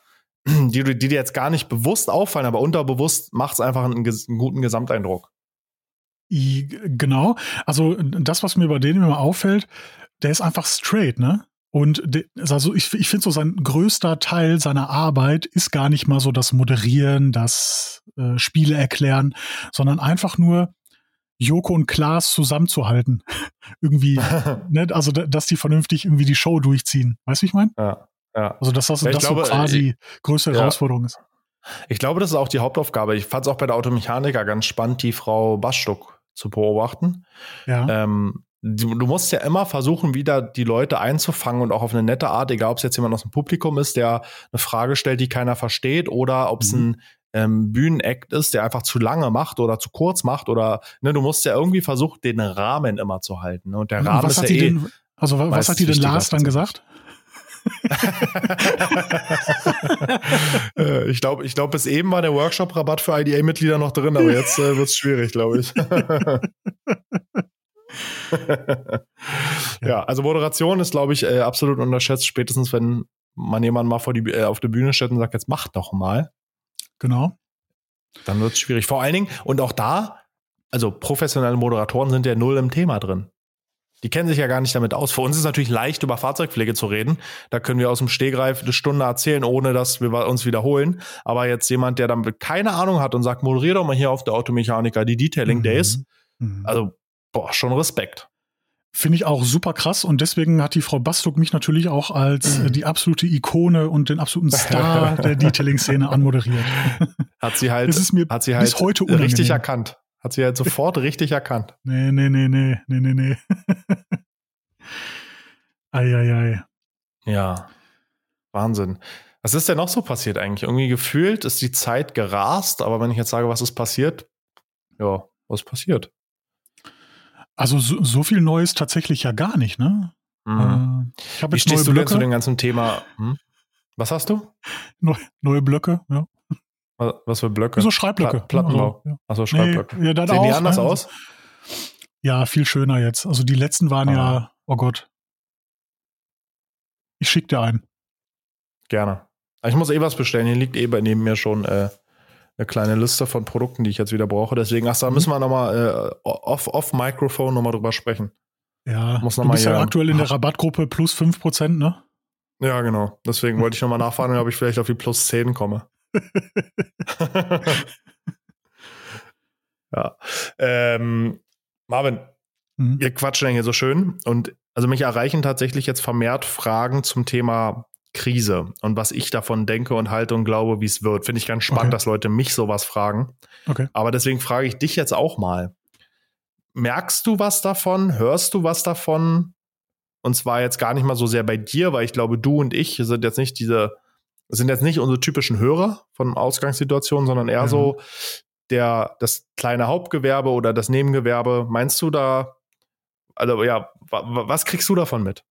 die, die dir jetzt gar nicht bewusst auffallen, aber unterbewusst macht es einfach einen, einen guten Gesamteindruck. Genau. Also das, was mir bei denen immer auffällt, der ist einfach straight, ne? Und also ich, ich finde so sein größter Teil seiner Arbeit ist gar nicht mal so das Moderieren, das äh, Spiele erklären, sondern einfach nur Joko und Klaas zusammenzuhalten. irgendwie, ne? Also dass die vernünftig irgendwie die Show durchziehen. Weißt du, wie ich meine? Ja, ja. Also dass das, ja, das glaube, so quasi ich, größte ja. Herausforderung ist. Ich glaube, das ist auch die Hauptaufgabe. Ich fand es auch bei der Automechaniker ganz spannend, die Frau Bastuck zu beobachten. Ja. Ähm, du, du, musst ja immer versuchen, wieder die Leute einzufangen und auch auf eine nette Art, egal ob es jetzt jemand aus dem Publikum ist, der eine Frage stellt, die keiner versteht, oder ob es mhm. ein ähm, Bühnenakt ist, der einfach zu lange macht oder zu kurz macht oder ne, du musst ja irgendwie versuchen, den Rahmen immer zu halten. Ne? Und der Rahmen was ist ja eh denn, Also was hat die denn Lars dann gesagt? Äh, ich glaube, ich glaub, bis eben war der Workshop-Rabatt für IDA-Mitglieder noch drin, aber jetzt äh, wird es schwierig, glaube ich. ja, also Moderation ist, glaube ich, äh, absolut unterschätzt, spätestens wenn man jemanden mal vor die, äh, auf der Bühne stellt und sagt, jetzt mach doch mal. Genau. Dann wird es schwierig. Vor allen Dingen, und auch da, also professionelle Moderatoren sind ja null im Thema drin. Die kennen sich ja gar nicht damit aus. Für uns ist es natürlich leicht, über Fahrzeugpflege zu reden. Da können wir aus dem Stehgreif eine Stunde erzählen, ohne dass wir uns wiederholen. Aber jetzt jemand, der damit keine Ahnung hat und sagt, moderier doch mal hier auf der Automechaniker die Detailing mhm. Days. Mhm. Also, boah, schon Respekt. Finde ich auch super krass und deswegen hat die Frau Bastuk mich natürlich auch als äh, die absolute Ikone und den absoluten Star der Detailing-Szene anmoderiert. Hat sie halt, Das ist mir hat sie halt bis heute unangenehm. richtig erkannt. Hat sie halt sofort richtig erkannt. Nee, nee, nee, nee, nee, nee, nee. Eieiei. Ja. Wahnsinn. Was ist denn noch so passiert eigentlich? Irgendwie gefühlt ist die Zeit gerast, aber wenn ich jetzt sage, was ist passiert, ja, was passiert? Also so, so viel Neues tatsächlich ja gar nicht, ne? Mhm. Äh, Wie stehst du denn Blöcke, zu dem ganzen Thema? Hm? Was hast du? neu, neue Blöcke, ja. Was für Blöcke? So Schreibblöcke. Pla- Plattenbau. Also, ja. Achso, Nee, Schreibblöcke. ja, dann Sehen die auch, anders ne? aus? Ja, viel schöner jetzt. Also die letzten waren Ah. ja, oh Gott. Ich schick dir einen. Gerne. Aber Ich muss eh was bestellen. Hier liegt eh bei neben mir schon äh, eine kleine Liste von Produkten, die ich jetzt wieder brauche. Deswegen, ach, da Mhm. müssen wir nochmal äh, off, off Microphone nochmal drüber sprechen. Ja, Muss noch du mal bist ja aktuell in der Rabattgruppe plus 5%, ne? Ja, genau. Deswegen wollte ich nochmal nachfragen, ob ich vielleicht auf die plus 10 komme. ja. Ähm, Marvin, Mhm. wir quatschen ja hier so schön und also mich erreichen tatsächlich jetzt vermehrt Fragen zum Thema Krise und was ich davon denke und halte und glaube, wie es wird. Finde ich ganz spannend, Okay. dass Leute mich sowas fragen. Okay. Aber deswegen frage ich dich jetzt auch mal. Merkst du was davon? Hörst du was davon? Und zwar jetzt gar nicht mal so sehr bei dir, weil ich glaube, du und ich sind jetzt nicht diese, sind jetzt nicht unsere typischen Hörer von Ausgangssituationen, sondern eher Ja. so der, das kleine Hauptgewerbe oder das Nebengewerbe. Meinst du da, also ja, wa, wa, was kriegst du davon mit?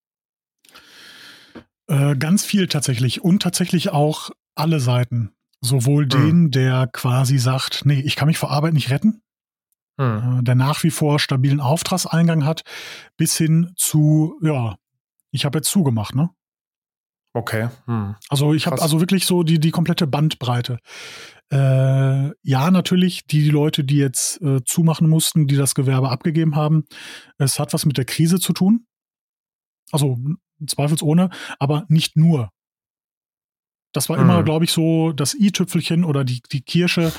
Äh, ganz viel tatsächlich. Und tatsächlich auch alle Seiten. Sowohl den, der quasi sagt, nee, ich kann mich vor Arbeit nicht retten, Hm. äh, der nach wie vor stabilen Auftragseingang hat, bis hin zu, ja, ich habe jetzt zugemacht, ne? Okay. Hm. Also ich habe also wirklich so die, die komplette Bandbreite. Äh, ja, natürlich, die Leute, die jetzt äh, zumachen mussten, die das Gewerbe abgegeben haben, es hat was mit der Krise zu tun. Also zweifelsohne, aber nicht nur. Das war Hm. immer, glaube ich, so das i-Tüpfelchen oder die, die Kirsche,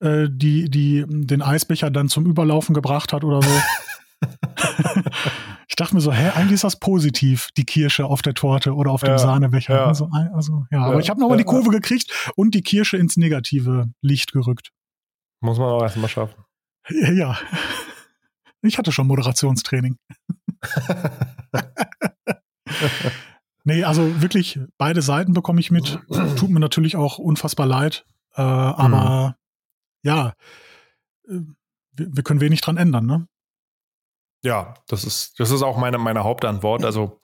äh, die, die den Eisbecher dann zum Überlaufen gebracht hat oder so. ich dachte mir so, hä, eigentlich ist das positiv, die Kirsche auf der Torte oder auf dem Ja, Sahnebecher. ja. Also, also, ja, aber Ja, ich habe nochmal ja, die Kurve gekriegt und die Kirsche ins negative Licht gerückt. Muss man auch erstmal schaffen. Ja. Ich hatte schon Moderationstraining. nee, also wirklich, beide Seiten bekomme ich mit. Tut mir natürlich auch unfassbar leid. Äh, aber ja, äh, wir, wir können wenig dran ändern, ne? Ja, das ist, das ist auch meine, meine Hauptantwort. Also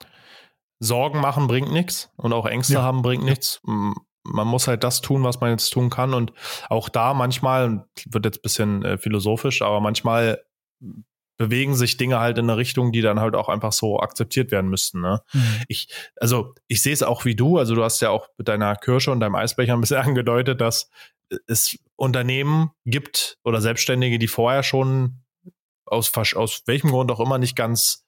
Sorgen machen bringt nichts und auch Ängste Ja. haben bringt nichts. Man muss halt das tun, was man jetzt tun kann. Und auch da manchmal, wird jetzt ein bisschen äh, philosophisch, aber manchmal bewegen sich Dinge halt in eine Richtung, die dann halt auch einfach so akzeptiert werden müssten. Ne? Ich, also ich sehe es auch wie du, also du hast ja auch mit deiner Kirsche und deinem Eisbecher ein bisschen angedeutet, dass es Unternehmen gibt oder Selbstständige, die vorher schon aus, aus welchem Grund auch immer nicht ganz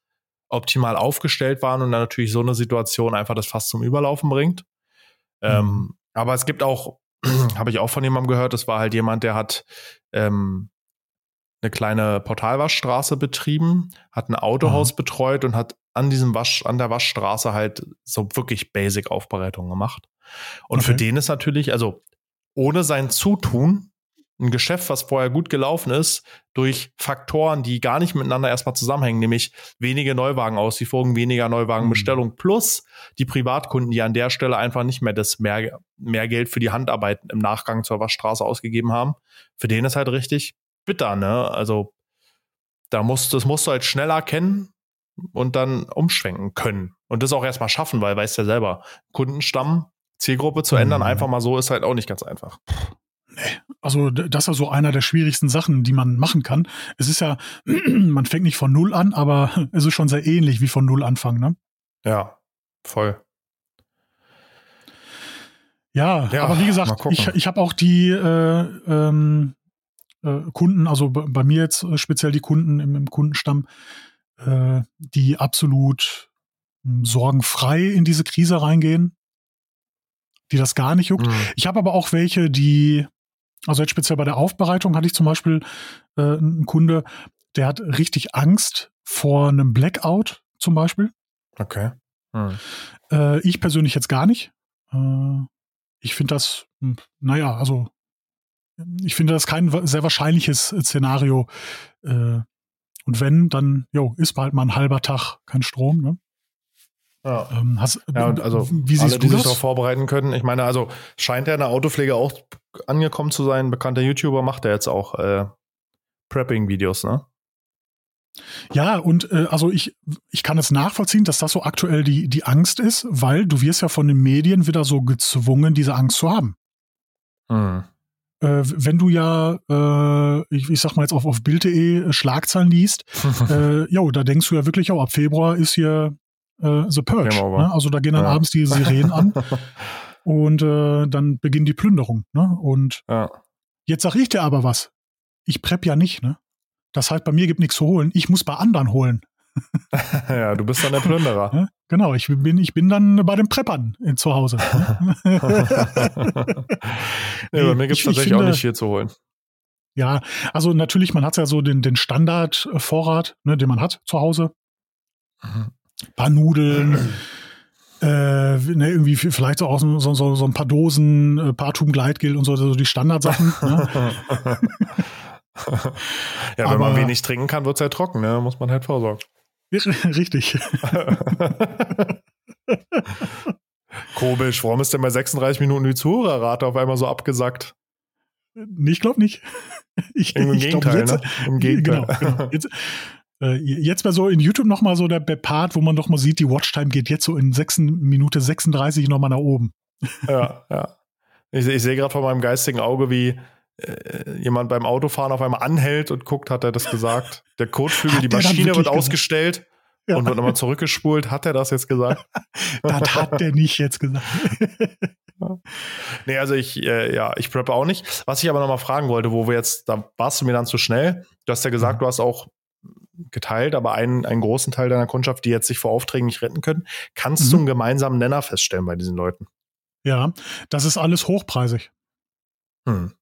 optimal aufgestellt waren und dann natürlich so eine Situation einfach das Fass zum Überlaufen bringt. Ähm, aber es gibt auch, habe ich auch von jemandem gehört, das war halt jemand, der hat ähm, eine kleine Portalwaschstraße betrieben, hat ein Autohaus betreut und hat an diesem Wasch, an der Waschstraße halt so wirklich Basic-Aufbereitung gemacht. Und für Okay. den ist natürlich, also ohne sein Zutun, ein Geschäft, was vorher gut gelaufen ist, durch Faktoren, die gar nicht miteinander erstmal zusammenhängen, nämlich wenige Neuwagenauslieferungen, weniger Neuwagenbestellung plus die Privatkunden, die an der Stelle einfach nicht mehr das mehr, mehr Geld für die Handarbeit im Nachgang zur Waschstraße ausgegeben haben. Für den ist halt richtig bitter, ne? Also da musst, das musst du halt schnell erkennen und dann umschwenken können. Und das auch erstmal schaffen, weil weißt ja selber, Kundenstamm, Zielgruppe zu ändern, Mhm. einfach mal so ist halt auch nicht ganz einfach. Also d- das ist ja so einer der schwierigsten Sachen, die man machen kann. Es ist ja, man fängt nicht von Null an, aber es ist schon sehr ähnlich wie von Null anfangen, ne? Ja, voll. Ja, Ja, aber wie gesagt, ich, ich habe auch die äh, ähm, äh, Kunden, also bei, mir jetzt äh, speziell die Kunden im, im Kundenstamm, äh, die absolut mh, sorgenfrei in diese Krise reingehen, die das gar nicht juckt. Mhm. Ich habe aber auch welche, die, also jetzt speziell bei der Aufbereitung hatte ich zum Beispiel äh, einen Kunde, der hat richtig Angst, vor einem Blackout zum Beispiel. Okay. Hm. Äh, ich persönlich jetzt gar nicht. Äh, ich finde das, hm, naja, also ich finde das kein sehr wahrscheinliches Szenario. Äh, und wenn, dann jo, ist bald mal ein halber Tag kein Strom. Ne? Ja. Ähm, hast, ja, und also wie siehst alle, du die sich das? darauf vorbereiten können. Ich meine, also scheint ja in der Autopflege auch angekommen zu sein. Bekannter YouTuber macht ja jetzt auch äh, Prepping-Videos, ne? Ja, und äh, also ich, ich kann es nachvollziehen, dass das so aktuell die, die Angst ist, weil du wirst ja von den Medien wieder so gezwungen, diese Angst zu haben. Hm. Äh, wenn du ja, äh, ich, ich sag mal jetzt auf, auf Bild.de Schlagzeilen liest, äh, jo, da denkst du ja wirklich, oh, ab Februar ist hier äh, The Purge. Ne? Also da gehen dann Ja. abends die Sirenen an und äh, dann beginnt die Plünderung. Ne? Und ja. jetzt sag ich dir aber was. Ich prep ja nicht, ne? Das heißt, bei mir gibt nichts zu holen. Ich muss bei anderen holen. ja, du bist dann der Plünderer. Ne? Genau, ich bin, ich bin dann bei den Preppern in, zu Hause. nee, bei mir gibt es Ich- ich tatsächlich auch finde- nicht viel zu holen. Ja, also natürlich, man hat ja so den, den Standardvorrat, ne, den man hat zu Hause. Mhm. paar Nudeln, äh, ne, irgendwie vielleicht so, auch so, so, so ein paar Dosen, äh, paar Tuben Gleitgel und so, so die Standardsachen. ne? ja, wenn man Aber- wenig trinken kann, wird es ja trocken, ne? Muss man halt vorsorgen. Richtig. Komisch, warum ist denn bei 36 Minuten die Zuhörerrate auf einmal so abgesackt? Ich glaube nicht. Ich, Im ich glaub, Gegenteil, jetzt, ne? Im Gegenteil. Genau, genau. Jetzt, äh, jetzt bei so in YouTube noch mal so der, Part, wo man noch mal sieht, die Watchtime geht jetzt so in 6, Minute 36 noch mal nach oben. ja, ja. Ich, ich sehe gerade vor meinem geistigen Auge, wie äh, jemand beim Autofahren auf einmal anhält und guckt, hat er das gesagt. Der Kotflügel, die Maschine wird gesagt? ausgestellt Ja. und wird nochmal zurückgespult. Hat er das jetzt gesagt? Das hat der nicht jetzt gesagt. Nee, also ich, äh, ja, ich preppe auch nicht. Was ich aber nochmal fragen wollte, wo wir jetzt, da warst du mir dann zu schnell. Du hast ja gesagt, du hast auch geteilt, aber einen, einen großen Teil deiner Kundschaft, die jetzt sich vor Aufträgen nicht retten können. Kannst Mhm. du einen gemeinsamen Nenner feststellen bei diesen Leuten? Ja, das ist alles hochpreisig. Hm.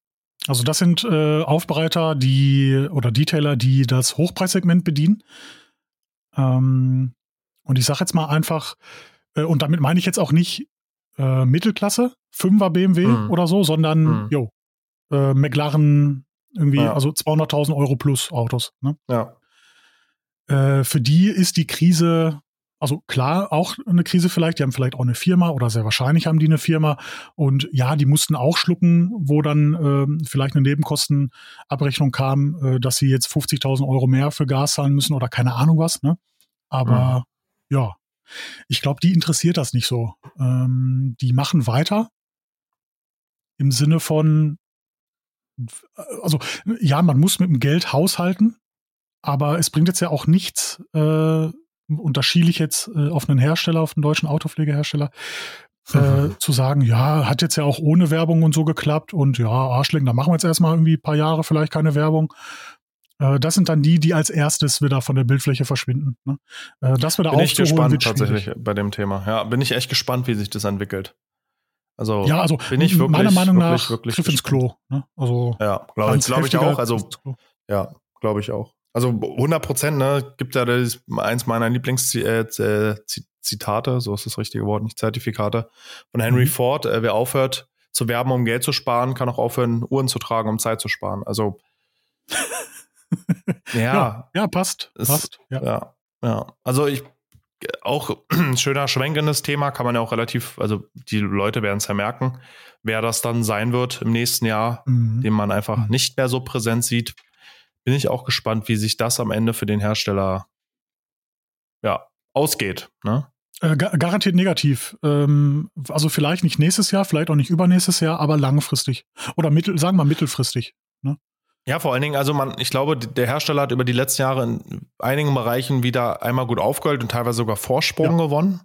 Also das sind äh, Aufbereiter, die oder Detailer, die das Hochpreissegment bedienen. Ähm, und ich sage jetzt mal einfach, äh, und damit meine ich jetzt auch nicht äh, Mittelklasse, 5er BMW Mhm. oder so, sondern Mhm. jo, äh, McLaren irgendwie, Ja. also 200.000 Euro plus Autos. Ne? Ja. Äh, für die ist die Krise, also klar, auch eine Krise vielleicht, die haben vielleicht auch eine Firma oder sehr wahrscheinlich haben die eine Firma und ja, die mussten auch schlucken, wo dann ähm, vielleicht eine Nebenkostenabrechnung kam, äh, dass sie jetzt 50.000 Euro mehr für Gas zahlen müssen oder keine Ahnung was, ne? Aber ja, ich glaube, die interessiert das nicht so. Ähm, die machen weiter im Sinne von, also ja, man muss mit dem Geld haushalten, aber es bringt jetzt ja auch nichts, äh, und da schiele ich jetzt äh, auf einen Hersteller, auf einen deutschen Autopflegehersteller, äh, zu sagen, ja, hat jetzt ja auch ohne Werbung und so geklappt und ja, Arschling, da machen wir jetzt erstmal irgendwie ein paar Jahre vielleicht keine Werbung. Äh, das sind dann die, die als erstes wieder von der Bildfläche verschwinden. Ne? Äh, das wieder Bin ich gespannt wird schwierig. tatsächlich bei dem Thema. Ja, bin ich echt gespannt, wie sich das entwickelt. Also Ja, also bin ich wirklich, meiner Meinung wirklich, nach wirklich Griff ins gespannt. Klo. Ne? Also Ja, glaube glaub ich auch. Also ins Klo. Ja, glaube ich auch. Also 100 Prozent, ne, gibt ja das, eins meiner Lieblingszitate, so ist das richtige Wort, nicht Zertifikate, von Henry Mhm. Ford. Äh, wer aufhört zu werben, um Geld zu sparen, kann auch aufhören, Uhren zu tragen, um Zeit zu sparen. Also, ja, ja, ja, passt. Es- passt. Ja. ja, ja. Also ich, auch ein schöner schwenkendes Thema, kann man ja auch relativ, also die Leute werden es ja merken, wer das dann sein wird im nächsten Jahr, Mhm. den man einfach Mhm. nicht mehr so präsent sieht, bin ich auch gespannt, wie sich das am Ende für den Hersteller ja, ausgeht. Ne? Äh, ga- garantiert negativ. Ähm, also vielleicht nicht nächstes Jahr, vielleicht auch nicht übernächstes Jahr, aber langfristig. Oder mittel, sagen wir mittelfristig. Ja, vor allen Dingen, also man, ich glaube, der Hersteller hat über die letzten Jahre in einigen Bereichen wieder einmal gut aufgeholt und teilweise sogar Vorsprung Ja. gewonnen.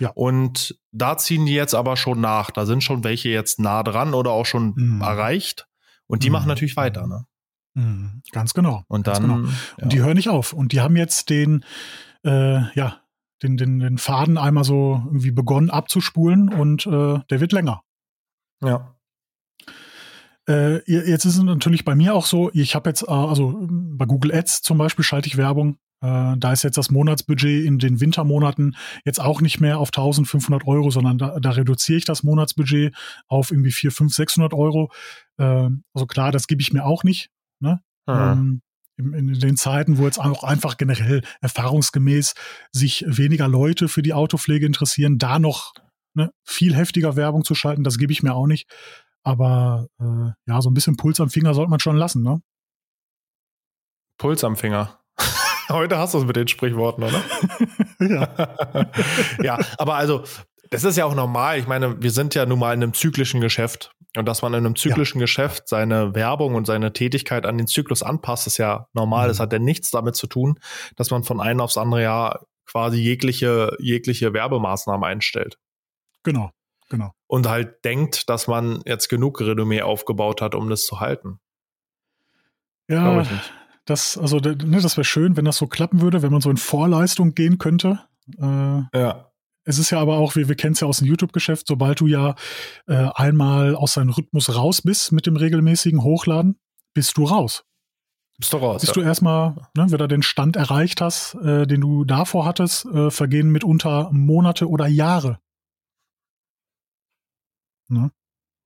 Ja. Und da ziehen die jetzt aber schon nach. Da sind schon welche jetzt nah dran oder auch schon Mhm. erreicht. Und die Mhm. machen natürlich weiter, ne? Mhm, ganz genau. Und ganz dann, genau. ja. Und die hören nicht auf. Und die haben jetzt den, äh, ja, den, den, den Faden einmal so irgendwie begonnen abzuspulen und äh, der wird länger. ja. Äh, jetzt ist es natürlich bei mir auch so, ich habe jetzt, äh, also ähm, bei Google Ads zum Beispiel schalte ich Werbung. Äh, da ist jetzt das Monatsbudget in den Wintermonaten jetzt auch nicht mehr auf 1500 Euro, sondern da, da reduziere ich das Monatsbudget auf irgendwie 4, 5, 600 Euro. Äh, also klar, das gebe ich mir auch nicht. Ne? Ähm, in, in den Zeiten, wo jetzt auch einfach generell erfahrungsgemäß sich weniger Leute für die Autopflege interessieren, da noch ne, viel heftiger Werbung zu schalten, das gebe ich mir auch nicht. Aber äh, ja, so ein bisschen Puls am Finger sollte man schon lassen, ne? Puls am Finger. Heute hast du es mit den Sprichworten, oder? ja. ja, aber also, das ist ja auch normal. Ich meine, wir sind ja nun mal in einem zyklischen Geschäft. Und dass man in einem zyklischen ja. Geschäft seine Werbung und seine Tätigkeit an den Zyklus anpasst, ist ja normal. Mhm. Das hat ja nichts damit zu tun, dass man von einem aufs andere Jahr quasi jegliche, jegliche Werbemaßnahmen einstellt. Genau, genau. Und halt denkt, dass man jetzt genug Renommee aufgebaut hat, um das zu halten. Ja, das, also, ne, das wäre schön, wenn das so klappen würde, wenn man so in Vorleistung gehen könnte. Äh, ja. Es ist ja aber auch, wie wir kennen es ja aus dem YouTube-Geschäft, sobald du ja äh, einmal aus deinem Rhythmus raus bist mit dem regelmäßigen Hochladen, bist du raus. Bist du raus. Bist ja. du erstmal, ne, wenn du den Stand erreicht hast, äh, den du davor hattest, äh, vergehen mitunter Monate oder Jahre. Ne?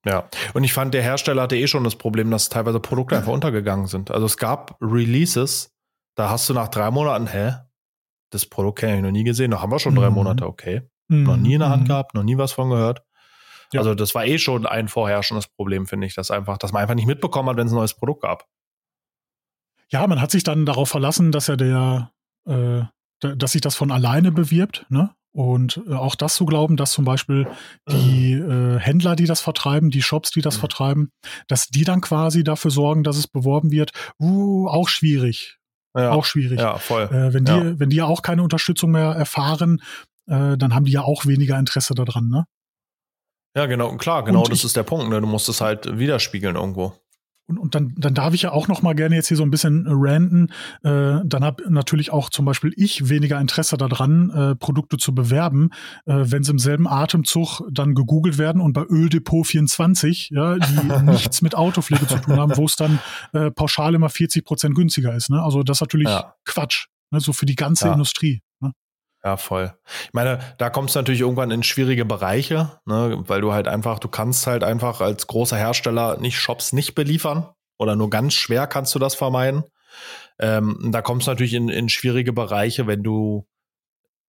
Ja, und ich fand, der Hersteller hatte eh schon das Problem, dass teilweise Produkte einfach untergegangen sind. Also es gab Releases, da hast du nach drei Monaten, hä? Das Produkt kenne ich noch nie gesehen, da haben wir schon mhm. drei Monate, okay. Mhm. Noch nie in der Hand mhm. gehabt, noch nie was von gehört. Ja. Also das war eh schon ein vorherrschendes Problem, finde ich, dass einfach, dass man einfach nicht mitbekommen hat, wenn es ein neues Produkt gab. Ja, man hat sich dann darauf verlassen, dass er der, äh, dass sich das von alleine bewirbt, ne? Und äh, auch das zu glauben, dass zum Beispiel die äh, Händler, die das vertreiben, die Shops, die das mhm. vertreiben, dass die dann quasi dafür sorgen, dass es beworben wird, uh, auch schwierig. Ja, auch schwierig. Ja, voll. Äh, wenn, die, ja. wenn die auch keine Unterstützung mehr erfahren, äh, dann haben die ja auch weniger Interesse daran, ne? Ja, genau, klar, genau, Und das ich, ist der Punkt, ne? Du musst es halt widerspiegeln irgendwo. Und, und dann, dann darf ich ja auch noch mal gerne jetzt hier so ein bisschen ranten. Äh, dann habe natürlich auch zum Beispiel ich weniger Interesse daran, äh, Produkte zu bewerben, äh, wenn sie im selben Atemzug dann gegoogelt werden und bei Öldepot 24, ja, die nichts mit Autopflege zu tun haben, wo es dann äh, pauschal immer 40 Prozent günstiger ist. Ne? Also das ist natürlich ja. Quatsch, ne? so für die ganze ja. Industrie. Ja, voll. Ich meine, da kommst du natürlich irgendwann in schwierige Bereiche, ne, weil du halt einfach, du kannst halt einfach als großer Hersteller nicht Shops nicht beliefern oder nur ganz schwer kannst du das vermeiden. Ähm, da kommst du natürlich in, in schwierige Bereiche, wenn du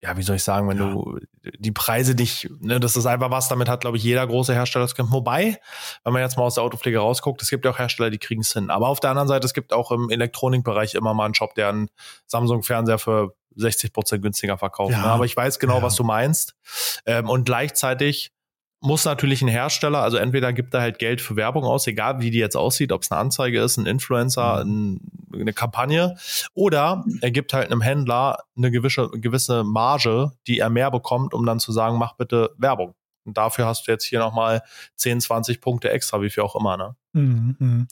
ja, wie soll ich sagen, wenn ja. du die Preise nicht, ne, das ist einfach was, damit hat, glaube ich, jeder große Hersteller das kämpfen. Wobei, wenn man jetzt mal aus der Autopflege rausguckt, es gibt ja auch Hersteller, die kriegen es hin. Aber auf der anderen Seite, es gibt auch im Elektronikbereich immer mal einen Shop, der einen Samsung-Fernseher für 60 Prozent günstiger verkauft. Ja. Ne? Aber ich weiß genau, ja. was du meinst. Ähm, und gleichzeitig muss natürlich ein Hersteller, also entweder gibt er halt Geld für Werbung aus, egal wie die jetzt aussieht, ob es eine Anzeige ist, ein Influencer, mhm. ein, eine Kampagne, oder er gibt halt einem Händler eine gewisse, gewisse Marge, die er mehr bekommt, um dann zu sagen, mach bitte Werbung. Und dafür hast du jetzt hier nochmal 10, 20 Punkte extra, wie viel auch immer, ne? Mhm. mhm.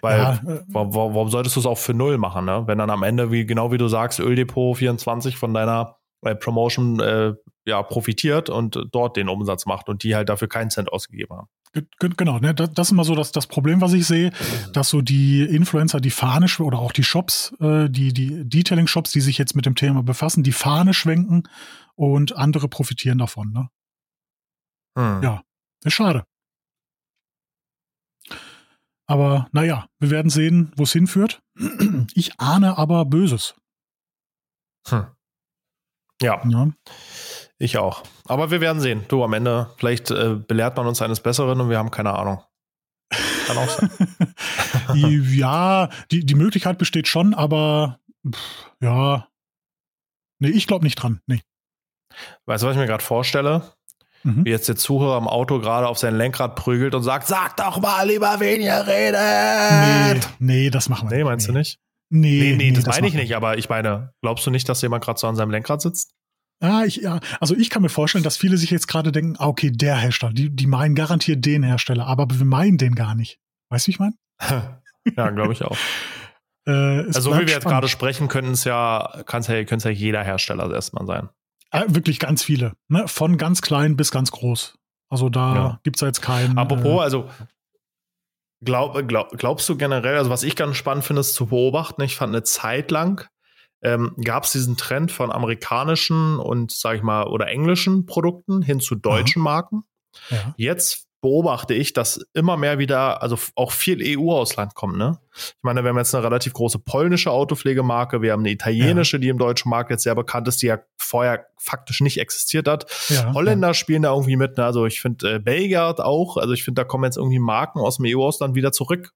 Weil, ja, äh, warum, warum solltest du es auch für null machen, ne? Wenn dann am Ende, wie genau wie du sagst, Öldepot 24 von deiner äh, Promotion äh, ja, profitiert und dort den Umsatz macht und die halt dafür keinen Cent ausgegeben haben. Genau, ne, das, das ist immer so das, das Problem, was ich sehe, dass so die Influencer die Fahne oder auch die Shops, äh, die, die Detailing-Shops, die sich jetzt mit dem Thema befassen, die Fahne schwenken und andere profitieren davon. Ne? Hm. Ja, ist schade. Aber naja, wir werden sehen, wo es hinführt. Ich ahne aber Böses. Hm. Ja. ja. Ich auch. Aber wir werden sehen. Du, am Ende, vielleicht äh, belehrt man uns eines Besseren und wir haben keine Ahnung. Kann auch sein. ja, die, die Möglichkeit besteht schon, aber pff, ja. Nee, ich glaube nicht dran. Nee. Weißt du, was ich mir gerade vorstelle? Mhm. Wie jetzt der Zuhörer am Auto gerade auf sein Lenkrad prügelt und sagt, sag doch mal lieber weniger reden. Nee, nee, das machen wir nicht. Nee, meinst nee. du nicht? Nee, nee, nee das, das meine ich nicht, aber ich meine, glaubst du nicht, dass jemand gerade so an seinem Lenkrad sitzt? Ah, ich, ja, also ich kann mir vorstellen, dass viele sich jetzt gerade denken, ah, okay, der Hersteller, die, die meinen garantiert den Hersteller, aber wir meinen den gar nicht. Weißt du, wie ich meine? ja, glaube ich auch. äh, also, wie wir jetzt gerade sprechen, können es ja, kann es ja, ja jeder Hersteller erstmal sein. Ah, wirklich ganz viele. Ne? Von ganz klein bis ganz groß. Also da ja. gibt es ja jetzt keinen. Apropos, äh, also glaub, glaub, glaubst du generell, also was ich ganz spannend finde, ist zu beobachten, ich fand eine Zeit lang ähm, gab es diesen Trend von amerikanischen und, sag ich mal, oder englischen Produkten hin zu deutschen Aha. Marken. Ja. Jetzt beobachte ich, dass immer mehr wieder, also auch viel EU-Ausland kommt, ne? Ich meine, wir haben jetzt eine relativ große polnische Autopflegemarke, wir haben eine italienische, ja. die im deutschen Markt jetzt sehr bekannt ist, die ja vorher faktisch nicht existiert hat. Ja, Holländer ja. spielen da irgendwie mit, ne? Also ich finde äh, Belgard auch, also ich finde, da kommen jetzt irgendwie Marken aus dem EU-Ausland wieder zurück.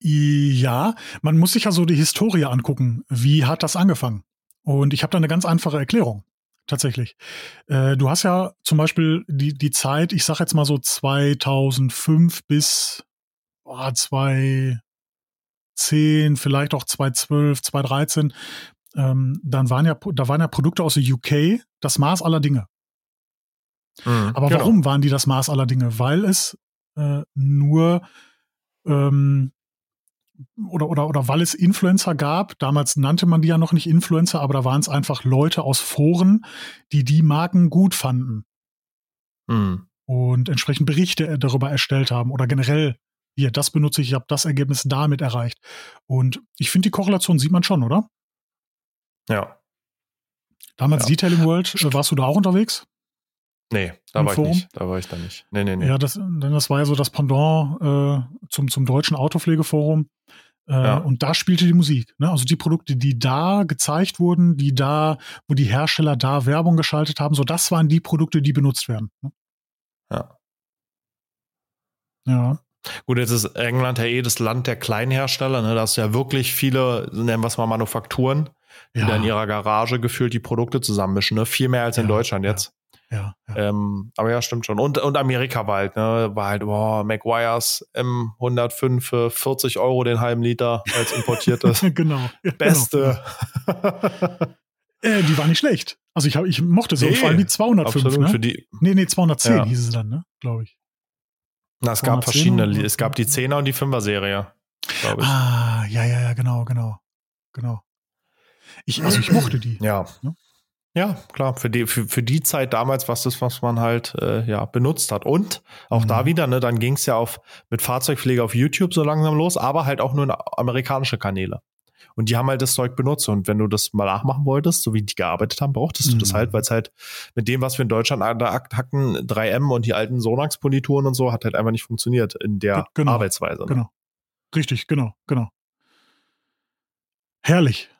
Ja, man muss sich ja so die Historie angucken. Wie hat das angefangen? Und ich habe da eine ganz einfache Erklärung tatsächlich. Äh, du hast ja zum Beispiel die, die Zeit, ich sag jetzt mal so 2005 bis oh, 2010, vielleicht auch 2012, 2013. Ähm, dann waren ja, da waren ja Produkte aus der UK das Maß aller Dinge. Mhm, Aber genau. warum waren die das Maß aller Dinge? Weil es äh, nur ähm, oder, oder, oder weil es Influencer gab, damals nannte man die ja noch nicht Influencer, aber da waren es einfach Leute aus Foren, die die Marken gut fanden. Mhm. Und entsprechend Berichte darüber erstellt haben oder generell, hier, das benutze ich, ich habe das Ergebnis damit erreicht. Und ich finde, die Korrelation sieht man schon, oder? Ja. Damals ja. Detailing World, äh, warst du da auch unterwegs? Nee, da war Forum? ich nicht. Da war ich da nicht. Nee, nee, nee. Ja, das, das war ja so das Pendant äh, zum, zum deutschen Autopflegeforum. Äh, ja. Und da spielte die Musik. Ne? Also die Produkte, die da gezeigt wurden, die da, wo die Hersteller da Werbung geschaltet haben, so das waren die Produkte, die benutzt werden. Ne? Ja. Ja. Gut, jetzt ist England ja eh das Land der Kleinhersteller. Ne? Da hast du ja wirklich viele, nennen wir es mal Manufakturen, die ja. da in ihrer Garage gefühlt die Produkte zusammenmischen. Ne? Viel mehr als in ja, Deutschland jetzt. Ja, ja. Ähm, aber ja, stimmt schon. Und, und Amerika war halt, ne, war halt, boah, McGuire's M105 für 40 Euro den halben Liter als importiertes. genau. Ja, Beste. Genau. äh, die war nicht schlecht. Also ich, hab, ich mochte sie, nee, vor allem die 205. Absolut, ne? für die. Nee, nee, 210 ja. hieß es dann, ne, glaube ich. Na, es gab verschiedene, es gab die 10er und die 5er Serie, glaube ich. Ah, ja, ja, ja, genau, genau. Genau. Ich, also ich mochte die. Ja. Ne? Ja, klar, für die, für, für die Zeit damals war das, was man halt äh, ja, benutzt hat. Und auch mhm. da wieder, ne, dann ging es ja auf mit Fahrzeugpflege auf YouTube so langsam los, aber halt auch nur in amerikanische Kanäle. Und die haben halt das Zeug benutzt. Und wenn du das mal nachmachen wolltest, so wie die gearbeitet haben, brauchtest du das mhm. halt, weil es halt mit dem, was wir in Deutschland da hatten, 3M und die alten Sonax-Polituren und so, hat halt einfach nicht funktioniert in der genau, Arbeitsweise. Ne? Genau. Richtig, genau, genau. Herrlich.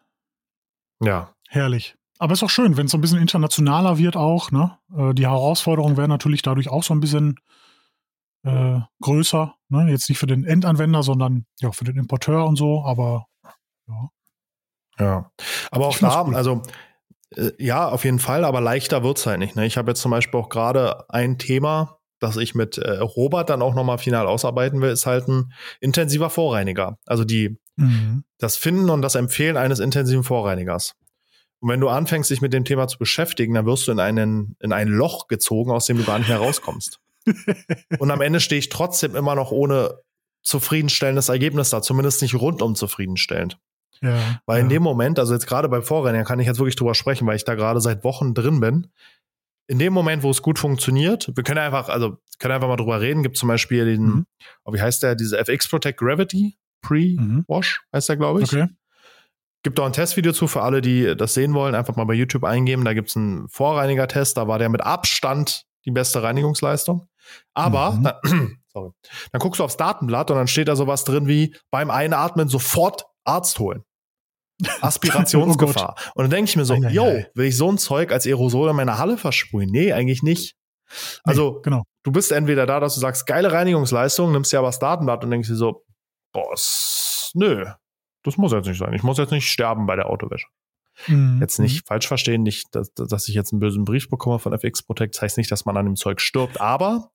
Ja. Herrlich. Aber ist auch schön, wenn es so ein bisschen internationaler wird auch. Ne? Äh, die Herausforderungen werden natürlich dadurch auch so ein bisschen äh, größer. Ne? Jetzt nicht für den Endanwender, sondern ja für den Importeur und so. Aber ja. Ja, aber auch da, also äh, ja, auf jeden Fall, aber leichter wird es halt nicht. Ne? Ich habe jetzt zum Beispiel auch gerade ein Thema, das ich mit äh, Robert dann auch nochmal final ausarbeiten will, ist halt ein intensiver Vorreiniger. Also die, mhm. das Finden und das Empfehlen eines intensiven Vorreinigers. Und wenn du anfängst, dich mit dem Thema zu beschäftigen, dann wirst du in, einen, in ein Loch gezogen, aus dem du gar nicht mehr rauskommst. und am Ende stehe ich trotzdem immer noch ohne zufriedenstellendes Ergebnis da, zumindest nicht rundum zufriedenstellend. Ja, weil ja. in dem Moment, also jetzt gerade beim Vorrennen, kann ich jetzt wirklich drüber sprechen, weil ich da gerade seit Wochen drin bin. In dem Moment, wo es gut funktioniert, wir können einfach, also können einfach mal drüber reden, gibt zum Beispiel den, mhm. oh, wie heißt der, diese FX Protect Gravity Pre-Wash, mhm. heißt der, glaube ich. Okay. Gibt auch ein Testvideo zu für alle, die das sehen wollen. Einfach mal bei YouTube eingeben. Da gibt es einen Vorreiniger-Test. Da war der mit Abstand die beste Reinigungsleistung. Aber, mhm. da, sorry, dann guckst du aufs Datenblatt und dann steht da sowas drin wie beim Einatmen sofort Arzt holen. Aspirationsgefahr. oh und dann denke ich mir so, yo, will ich so ein Zeug als Aerosol in meiner Halle versprühen? Nee, eigentlich nicht. Also, nee, genau. du bist entweder da, dass du sagst, geile Reinigungsleistung, nimmst dir aber das Datenblatt und denkst dir so, boss, nö, das muss jetzt nicht sein. Ich muss jetzt nicht sterben bei der Autowäsche. Mhm. Jetzt nicht falsch verstehen, nicht, dass, dass ich jetzt einen bösen Brief bekomme von FX Protect. Das heißt nicht, dass man an dem Zeug stirbt, aber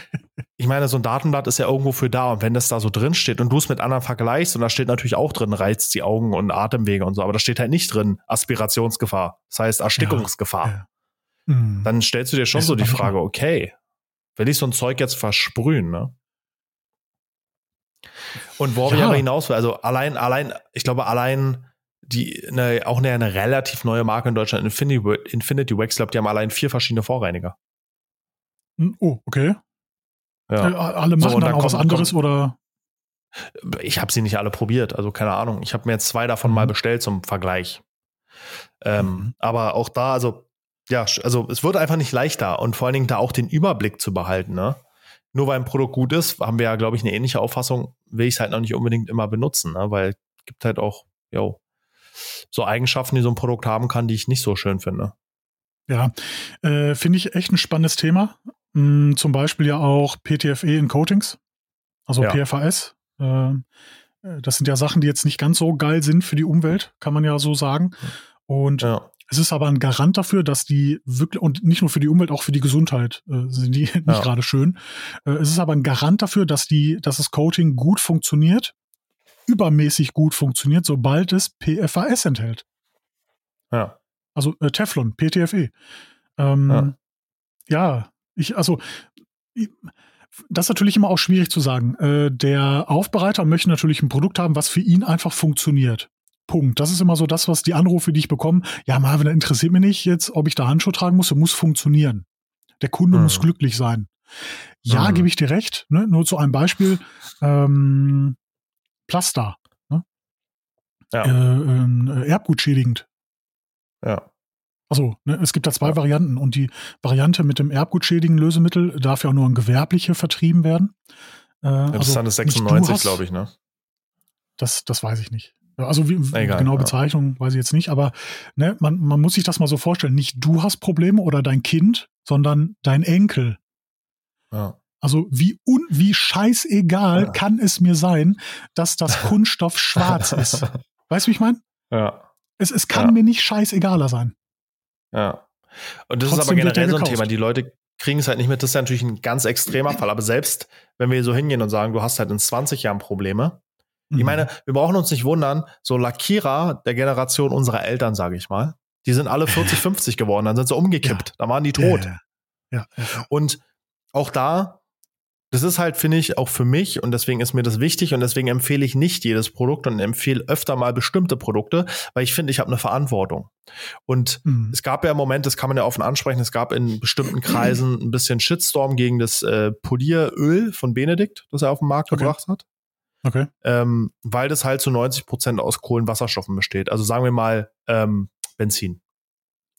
ich meine, so ein Datenblatt ist ja irgendwo für da. Und wenn das da so drin steht und du es mit anderen vergleichst, und da steht natürlich auch drin, reizt die Augen und Atemwege und so, aber da steht halt nicht drin, Aspirationsgefahr. Das heißt Erstickungsgefahr. Ja, ja. Mhm. Dann stellst du dir schon ist so die Frage, okay, will ich so ein Zeug jetzt versprühen, ne? Und wo ja. wir aber hinaus, also allein, allein, ich glaube, allein die, eine, auch eine, eine relativ neue Marke in Deutschland, Infinity, Infinity Wax, glaube die haben allein vier verschiedene Vorreiniger. Hm, oh, okay. Ja. Äh, alle machen so, dann, dann, auch was anderes kommt, oder? Ich habe sie nicht alle probiert, also keine Ahnung. Ich habe mir jetzt zwei davon mhm. mal bestellt zum Vergleich. Ähm, mhm. Aber auch da, also ja, also es wird einfach nicht leichter und vor allen Dingen da auch den Überblick zu behalten. Ne? Nur weil ein Produkt gut ist, haben wir ja, glaube ich, eine ähnliche Auffassung, will ich es halt noch nicht unbedingt immer benutzen, ne? weil es gibt halt auch, jo, so Eigenschaften, die so ein Produkt haben kann, die ich nicht so schön finde. Ja, äh, finde ich echt ein spannendes Thema. Hm, zum Beispiel ja auch PTFE in Coatings, also ja. PFAS. Äh, äh, das sind ja Sachen, die jetzt nicht ganz so geil sind für die Umwelt, kann man ja so sagen. Und ja. Es ist aber ein Garant dafür, dass die wirklich, und nicht nur für die Umwelt, auch für die Gesundheit äh, sind die nicht ja. gerade schön. Äh, es ist aber ein Garant dafür, dass die, dass das Coating gut funktioniert, übermäßig gut funktioniert, sobald es PFAS enthält. Ja. Also äh, Teflon, PTFE. Ähm, ja. ja. ich, also, das ist natürlich immer auch schwierig zu sagen. Äh, der Aufbereiter möchte natürlich ein Produkt haben, was für ihn einfach funktioniert. Punkt. Das ist immer so das, was die Anrufe, die ich bekomme. Ja, Marvin, interessiert mich nicht jetzt, ob ich da Handschuhe tragen muss. Er muss funktionieren. Der Kunde mhm. muss glücklich sein. Ja, mhm. gebe ich dir recht. Ne? Nur zu einem Beispiel. Ähm, Plaster. Ne? Ja. Äh, äh, erbgutschädigend. Ja. Also, ne, es gibt da zwei Varianten und die Variante mit dem erbgutschädigen Lösemittel darf ja auch nur an Gewerbliche vertrieben werden. Äh, ja, das also ist dann das 96, glaube ich, ne? Das, das weiß ich nicht. Also wie, Egal, genau Bezeichnung ja. weiß ich jetzt nicht, aber ne, man, man muss sich das mal so vorstellen. Nicht du hast Probleme oder dein Kind, sondern dein Enkel. Ja. Also wie un, wie scheißegal ja. kann es mir sein, dass das Kunststoff schwarz ist. Weißt du, wie ich meine? Ja. Es, es kann ja. mir nicht scheißegaler sein. Ja. Und das Trotzdem ist aber generell so ein Thema. Die Leute kriegen es halt nicht mit. Das ist ja natürlich ein ganz extremer Fall. Aber selbst wenn wir so hingehen und sagen, du hast halt in 20 Jahren Probleme. Mhm. Ich meine, wir brauchen uns nicht wundern, so Lackierer der Generation unserer Eltern, sage ich mal, die sind alle 40, 50 geworden, dann sind sie umgekippt, ja. da waren die tot. Ja, ja. Und auch da das ist halt, finde ich, auch für mich und deswegen ist mir das wichtig und deswegen empfehle ich nicht jedes Produkt und empfehle öfter mal bestimmte Produkte, weil ich finde, ich habe eine Verantwortung. Und mhm. es gab ja im Moment, das kann man ja offen ansprechen, es gab in bestimmten Kreisen ein bisschen Shitstorm gegen das äh, Polieröl von Benedikt, das er auf den Markt okay. gebracht hat. Okay. Ähm, weil das halt zu 90 Prozent aus Kohlenwasserstoffen besteht. Also sagen wir mal ähm, Benzin.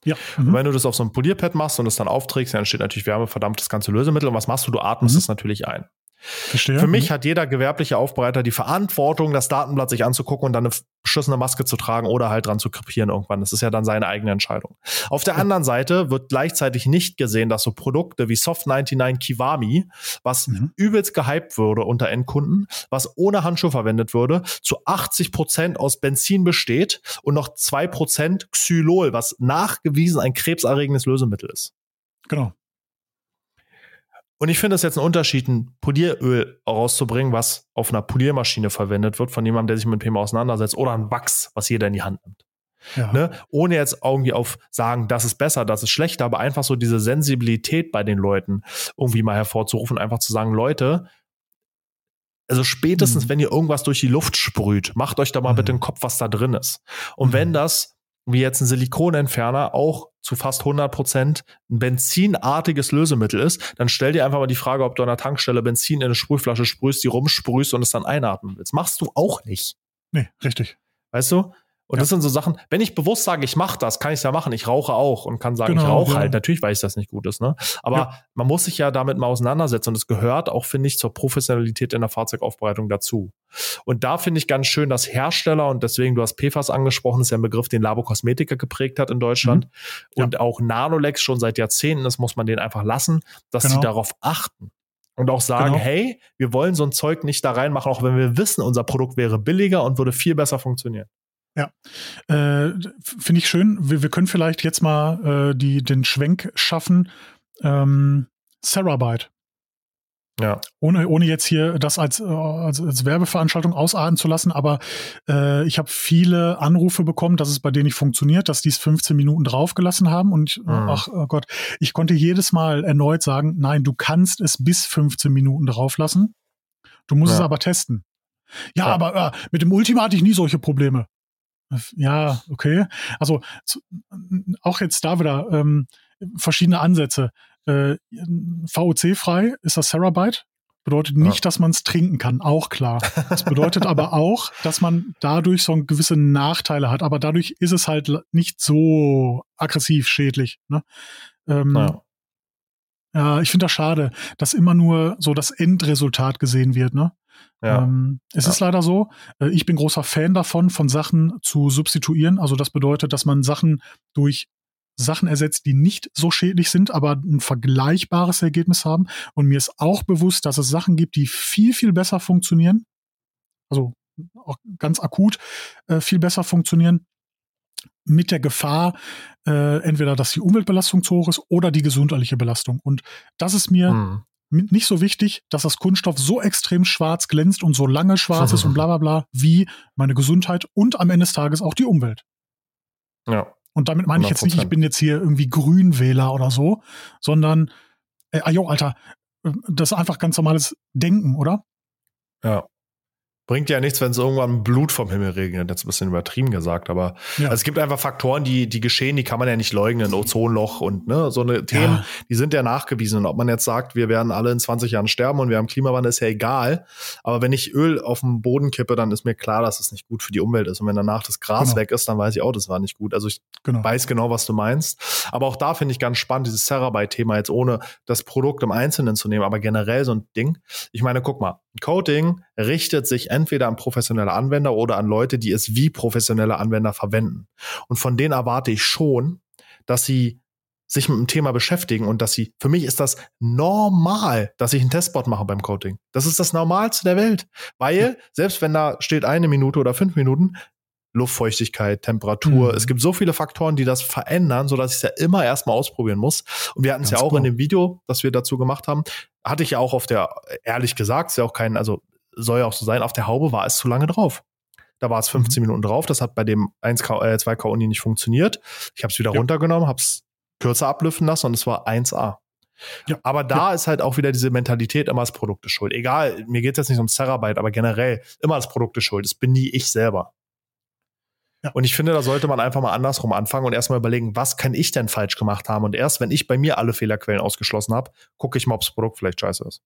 Ja. Mhm. Und wenn du das auf so ein Polierpad machst und es dann aufträgst, dann entsteht natürlich Wärme, verdammt das ganze Lösemittel. Und was machst du? Du atmest es mhm. natürlich ein. Verstehe. Für mich mhm. hat jeder gewerbliche Aufbereiter die Verantwortung, das Datenblatt sich anzugucken und dann eine beschissene Maske zu tragen oder halt dran zu krepieren irgendwann. Das ist ja dann seine eigene Entscheidung. Auf der anderen Seite wird gleichzeitig nicht gesehen, dass so Produkte wie Soft 99 Kiwami, was mhm. übelst gehypt würde unter Endkunden, was ohne Handschuh verwendet würde, zu 80 Prozent aus Benzin besteht und noch zwei Prozent Xylol, was nachgewiesen ein krebserregendes Lösemittel ist. Genau. Und ich finde es jetzt ein Unterschied, ein Polieröl rauszubringen, was auf einer Poliermaschine verwendet wird, von jemandem, der sich mit PMA auseinandersetzt, oder ein Wachs, was jeder in die Hand nimmt. Ja. Ne? Ohne jetzt irgendwie auf sagen, das ist besser, das ist schlechter, aber einfach so diese Sensibilität bei den Leuten irgendwie mal hervorzurufen, einfach zu sagen, Leute, also spätestens, mhm. wenn ihr irgendwas durch die Luft sprüht, macht euch da mal mhm. bitte den Kopf, was da drin ist. Und mhm. wenn das wie jetzt ein Silikonentferner auch zu fast 100 Prozent ein benzinartiges Lösemittel ist, dann stell dir einfach mal die Frage, ob du an der Tankstelle Benzin in eine Sprühflasche sprühst, die rumsprühst und es dann einatmen willst. Machst du auch nicht. Nee, richtig. Weißt du? Und ja. das sind so Sachen, wenn ich bewusst sage, ich mache das, kann ich es ja machen. Ich rauche auch und kann sagen, genau, ich rauche ja. halt. Natürlich weiß ich, dass nicht gut ist. Ne? Aber ja. man muss sich ja damit mal auseinandersetzen und es gehört auch, finde ich, zur Professionalität in der Fahrzeugaufbereitung dazu. Und da finde ich ganz schön, dass Hersteller, und deswegen, du hast PFAS angesprochen, ist ja ein Begriff, den Labo Kosmetika geprägt hat in Deutschland. Mhm. Und auch Nanolex schon seit Jahrzehnten, das muss man denen einfach lassen, dass genau. sie darauf achten. Und auch sagen, genau. hey, wir wollen so ein Zeug nicht da reinmachen, auch wenn wir wissen, unser Produkt wäre billiger und würde viel besser funktionieren. Ja, äh, finde ich schön. Wir, wir, können vielleicht jetzt mal äh, die, den Schwenk schaffen. Ähm, Sarabyte. Ja. Ohne, ohne jetzt hier das als, äh, als, als Werbeveranstaltung ausarten zu lassen, aber äh, ich habe viele Anrufe bekommen, dass es bei denen nicht funktioniert, dass die es 15 Minuten draufgelassen haben und mhm. ach oh Gott, ich konnte jedes Mal erneut sagen, nein, du kannst es bis 15 Minuten drauflassen. Du musst ja. es aber testen. Ja, ja. aber äh, mit dem Ultima hatte ich nie solche Probleme. Ja, okay. Also zu, auch jetzt da wieder ähm, verschiedene Ansätze. Äh, VOC-frei ist das Terabyte. bedeutet nicht, ja. dass man es trinken kann, auch klar. Es bedeutet aber auch, dass man dadurch so gewisse Nachteile hat, aber dadurch ist es halt nicht so aggressiv schädlich. Ne? Ähm, naja. Ja, ich finde das schade, dass immer nur so das Endresultat gesehen wird. Ne? Ja. Ähm, es ja. ist leider so, äh, ich bin großer Fan davon, von Sachen zu substituieren. Also das bedeutet, dass man Sachen durch Sachen ersetzt, die nicht so schädlich sind, aber ein vergleichbares Ergebnis haben. Und mir ist auch bewusst, dass es Sachen gibt, die viel, viel besser funktionieren. Also auch ganz akut äh, viel besser funktionieren. Mit der Gefahr, äh, entweder, dass die Umweltbelastung zu hoch ist oder die gesundheitliche Belastung. Und das ist mir hm nicht so wichtig, dass das Kunststoff so extrem schwarz glänzt und so lange schwarz ist und bla bla bla, wie meine Gesundheit und am Ende des Tages auch die Umwelt. Ja. Und damit meine ich jetzt nicht, ich bin jetzt hier irgendwie Grünwähler oder so, sondern, äh, ajo, Alter, äh, das ist einfach ganz normales Denken, oder? Ja. Bringt ja nichts, wenn es irgendwann Blut vom Himmel regnet. Jetzt ein bisschen übertrieben gesagt, aber ja. also es gibt einfach Faktoren, die, die geschehen, die kann man ja nicht leugnen. Ozonloch und ne, so eine Themen, ja. die sind ja nachgewiesen. Und ob man jetzt sagt, wir werden alle in 20 Jahren sterben und wir haben Klimawandel, ist ja egal. Aber wenn ich Öl auf den Boden kippe, dann ist mir klar, dass es nicht gut für die Umwelt ist. Und wenn danach das Gras genau. weg ist, dann weiß ich auch, das war nicht gut. Also ich genau. weiß genau, was du meinst. Aber auch da finde ich ganz spannend, dieses Terabyte-Thema jetzt ohne das Produkt im Einzelnen zu nehmen, aber generell so ein Ding. Ich meine, guck mal, Coating richtet sich entweder an professionelle Anwender oder an Leute, die es wie professionelle Anwender verwenden. Und von denen erwarte ich schon, dass sie sich mit dem Thema beschäftigen und dass sie, für mich ist das normal, dass ich einen Testbot mache beim Coating. Das ist das Normalste der Welt. Weil, selbst wenn da steht eine Minute oder fünf Minuten, Luftfeuchtigkeit, Temperatur. Mhm. Es gibt so viele Faktoren, die das verändern, sodass ich es ja immer erstmal ausprobieren muss. Und wir hatten es ja auch cool. in dem Video, das wir dazu gemacht haben, hatte ich ja auch auf der, ehrlich gesagt, ist ja auch kein, also soll ja auch so sein, auf der Haube war es zu lange drauf. Da war es 15 mhm. Minuten drauf. Das hat bei dem 1K, äh, 2K Uni nicht funktioniert. Ich habe es wieder ja. runtergenommen, habe es kürzer ablüften lassen und es war 1A. Ja. Aber da ja. ist halt auch wieder diese Mentalität, immer das Produkt ist schuld. Egal, mir geht es jetzt nicht ums Terabyte, aber generell immer das Produkt ist schuld. Es bin nie ich selber. Ja. Und ich finde, da sollte man einfach mal andersrum anfangen und erstmal überlegen, was kann ich denn falsch gemacht haben? Und erst, wenn ich bei mir alle Fehlerquellen ausgeschlossen habe, gucke ich mal, ob das Produkt vielleicht scheiße ist.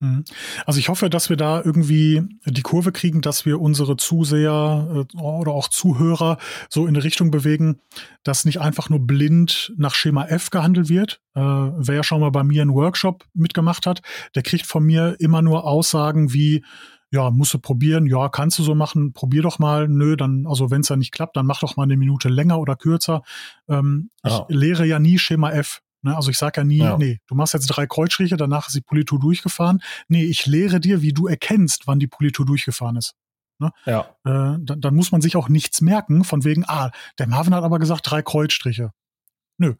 Mhm. Also ich hoffe, dass wir da irgendwie die Kurve kriegen, dass wir unsere Zuseher äh, oder auch Zuhörer so in eine Richtung bewegen, dass nicht einfach nur blind nach Schema F gehandelt wird. Äh, wer ja schon mal bei mir einen Workshop mitgemacht hat, der kriegt von mir immer nur Aussagen wie, ja, musst du probieren, ja, kannst du so machen, probier doch mal, nö, dann, also wenn es ja nicht klappt, dann mach doch mal eine Minute länger oder kürzer. Ähm, ja. Ich lehre ja nie Schema F. Ne? Also ich sage ja nie, ja. nee, du machst jetzt drei Kreuzstriche, danach ist die Politur durchgefahren. Nee, ich lehre dir, wie du erkennst, wann die Politur durchgefahren ist. Ne? Ja. Äh, dann, dann muss man sich auch nichts merken, von wegen, ah, der Marvin hat aber gesagt, drei Kreuzstriche. Nö.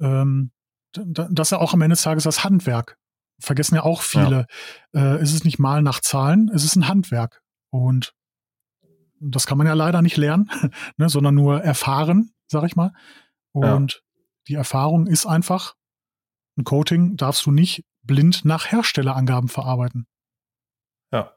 Ähm, das ist ja auch am Ende des Tages das Handwerk vergessen ja auch viele, ja. äh, ist es nicht mal nach Zahlen, es ist ein Handwerk. Und das kann man ja leider nicht lernen, ne, sondern nur erfahren, sag ich mal. Und ja. die Erfahrung ist einfach, ein Coating darfst du nicht blind nach Herstellerangaben verarbeiten. Ja.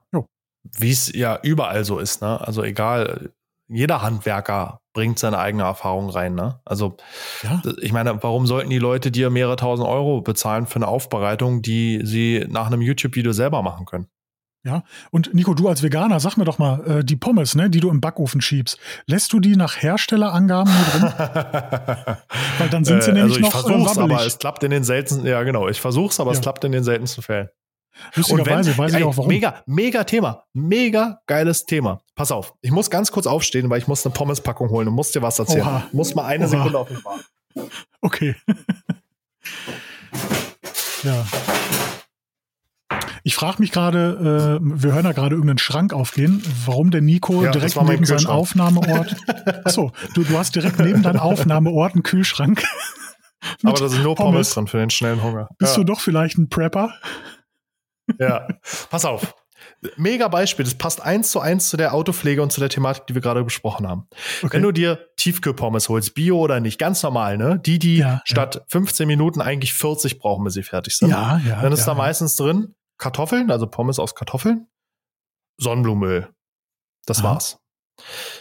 Wie es ja überall so ist, ne? Also egal, jeder Handwerker bringt seine eigene Erfahrung rein. Ne? Also ja. ich meine, warum sollten die Leute dir mehrere tausend Euro bezahlen für eine Aufbereitung, die sie nach einem YouTube-Video selber machen können? Ja, und Nico, du als Veganer, sag mir doch mal, äh, die Pommes, ne, die du im Backofen schiebst, lässt du die nach Herstellerangaben nur drin? Weil dann sind sie äh, nämlich also ich noch versuch's, äh, aber es klappt in den seltensten, ja genau, ich versuch's, aber ja. es klappt in den seltensten Fällen. Lustigerweise weiß ich auch warum. Mega, mega Thema. Mega geiles Thema. Pass auf, ich muss ganz kurz aufstehen, weil ich muss eine Pommespackung holen und muss dir was erzählen. Oha. Muss mal eine Oha. Sekunde auf mich warten. Okay. ja. Ich frage mich gerade, äh, wir hören ja gerade irgendeinen Schrank aufgehen, warum der Nico ja, direkt neben seinem Aufnahmeort. Achso, du, du hast direkt neben deinem Aufnahmeort einen Kühlschrank. Aber da sind nur Pommes, Pommes drin für den schnellen Hunger. Bist ja. du doch vielleicht ein Prepper? Ja, pass auf. Mega Beispiel. Das passt eins zu eins zu der Autopflege und zu der Thematik, die wir gerade besprochen haben. Okay. Wenn du dir Tiefkühlpommes holst, Bio oder nicht, ganz normal, ne? Die, die ja, statt ja. 15 Minuten eigentlich 40 brauchen, bis sie fertig sind. Ja, ja. Dann ist da meistens drin Kartoffeln, also Pommes aus Kartoffeln, Sonnenblumenöl. Das Aha. war's.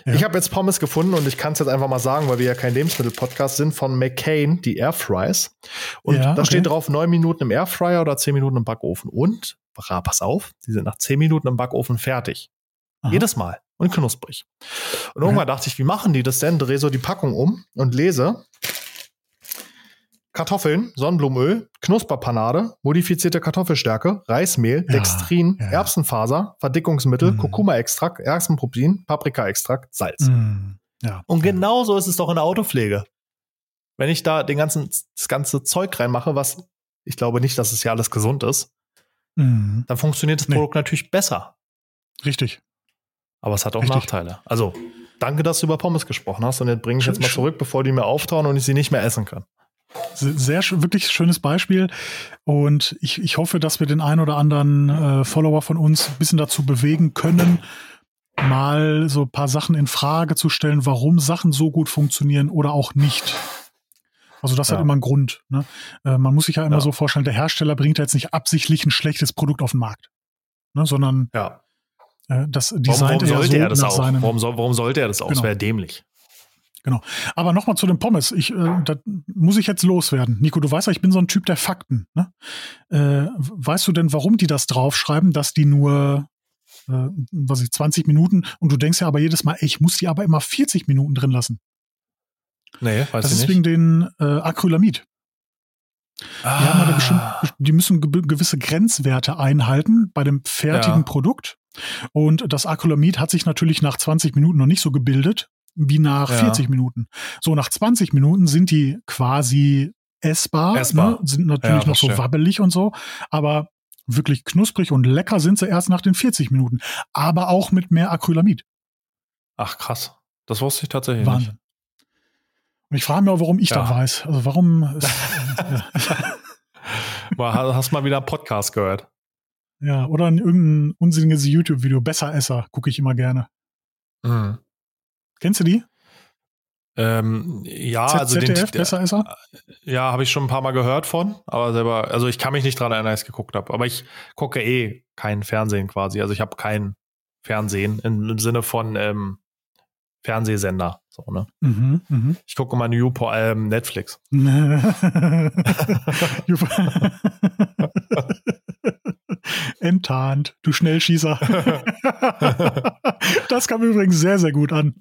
Ja. Ich habe jetzt Pommes gefunden und ich kann es jetzt einfach mal sagen, weil wir ja kein Lebensmittel-Podcast sind, von McCain, die Airfries. Und ja, da okay. steht drauf, neun Minuten im Airfryer oder zehn Minuten im Backofen. Und, pass auf, die sind nach zehn Minuten im Backofen fertig. Aha. Jedes Mal. Und knusprig. Und irgendwann ja. dachte ich, wie machen die das denn? Dreh so die Packung um und lese. Kartoffeln, Sonnenblumenöl, Knusperpanade, modifizierte Kartoffelstärke, Reismehl, ja, Dextrin, ja. Erbsenfaser, Verdickungsmittel, mm. Kurkuma-Extrakt, Erbsenprotein, Paprika-Extrakt, Salz. Mm. Ja. Und genauso ist es doch in der Autopflege. Wenn ich da den ganzen, das ganze Zeug reinmache, was ich glaube nicht, dass es ja alles gesund ist, mm. dann funktioniert das Produkt nee. natürlich besser. Richtig. Aber es hat auch Richtig. Nachteile. Also, danke, dass du über Pommes gesprochen hast. Und jetzt bringe ich jetzt mal zurück, bevor die mir auftauen und ich sie nicht mehr essen kann. Sehr wirklich schönes Beispiel. Und ich, ich hoffe, dass wir den einen oder anderen äh, Follower von uns ein bisschen dazu bewegen können, mal so ein paar Sachen in Frage zu stellen, warum Sachen so gut funktionieren oder auch nicht. Also das ja. hat immer einen Grund. Ne? Äh, man muss sich ja immer ja. so vorstellen, der Hersteller bringt ja jetzt nicht absichtlich ein schlechtes Produkt auf den Markt, ne? sondern ja. äh, das Design warum, warum sollte so er das auch? Warum, soll, warum sollte er das auch? Genau. Das wäre dämlich. Genau. Aber nochmal zu den Pommes. Ich, äh, da muss ich jetzt loswerden. Nico, du weißt ja, ich bin so ein Typ der Fakten. Ne? Äh, weißt du denn, warum die das draufschreiben, dass die nur, äh, was ich, 20 Minuten und du denkst ja aber jedes Mal, ey, ich muss die aber immer 40 Minuten drin lassen. Nee, weiß das ich ist wegen den äh, Acrylamid. Ah. Die, die, müssen gewisse Grenzwerte einhalten bei dem fertigen ja. Produkt. Und das Acrylamid hat sich natürlich nach 20 Minuten noch nicht so gebildet wie nach ja. 40 Minuten. So nach 20 Minuten sind die quasi essbar, essbar. Ne? sind natürlich ja, noch so wabbelig und so, aber wirklich knusprig und lecker sind sie erst nach den 40 Minuten, aber auch mit mehr Acrylamid. Ach krass, das wusste ich tatsächlich Wahnsinn. nicht. Und ich frage mich auch, warum ich ja. das weiß. Also warum? Ist, ja. Hast mal wieder einen Podcast gehört? Ja, oder in irgendein unsinniges YouTube-Video. Besser Esser gucke ich immer gerne. Mhm. Kennst du die? Ähm, ja, Z also ZDF, den, besser ist er? Ja, habe ich schon ein paar Mal gehört von, aber selber, also ich kann mich nicht dran erinnern, dass ich geguckt habe. Aber ich gucke eh kein Fernsehen quasi. Also ich habe kein Fernsehen im, im Sinne von ähm, Fernsehsender. So, ne? Mhm, mh. Ich gucke mal New vor allem Netflix. Enttarnt, du Schnellschießer. das kam übrigens sehr, sehr gut an.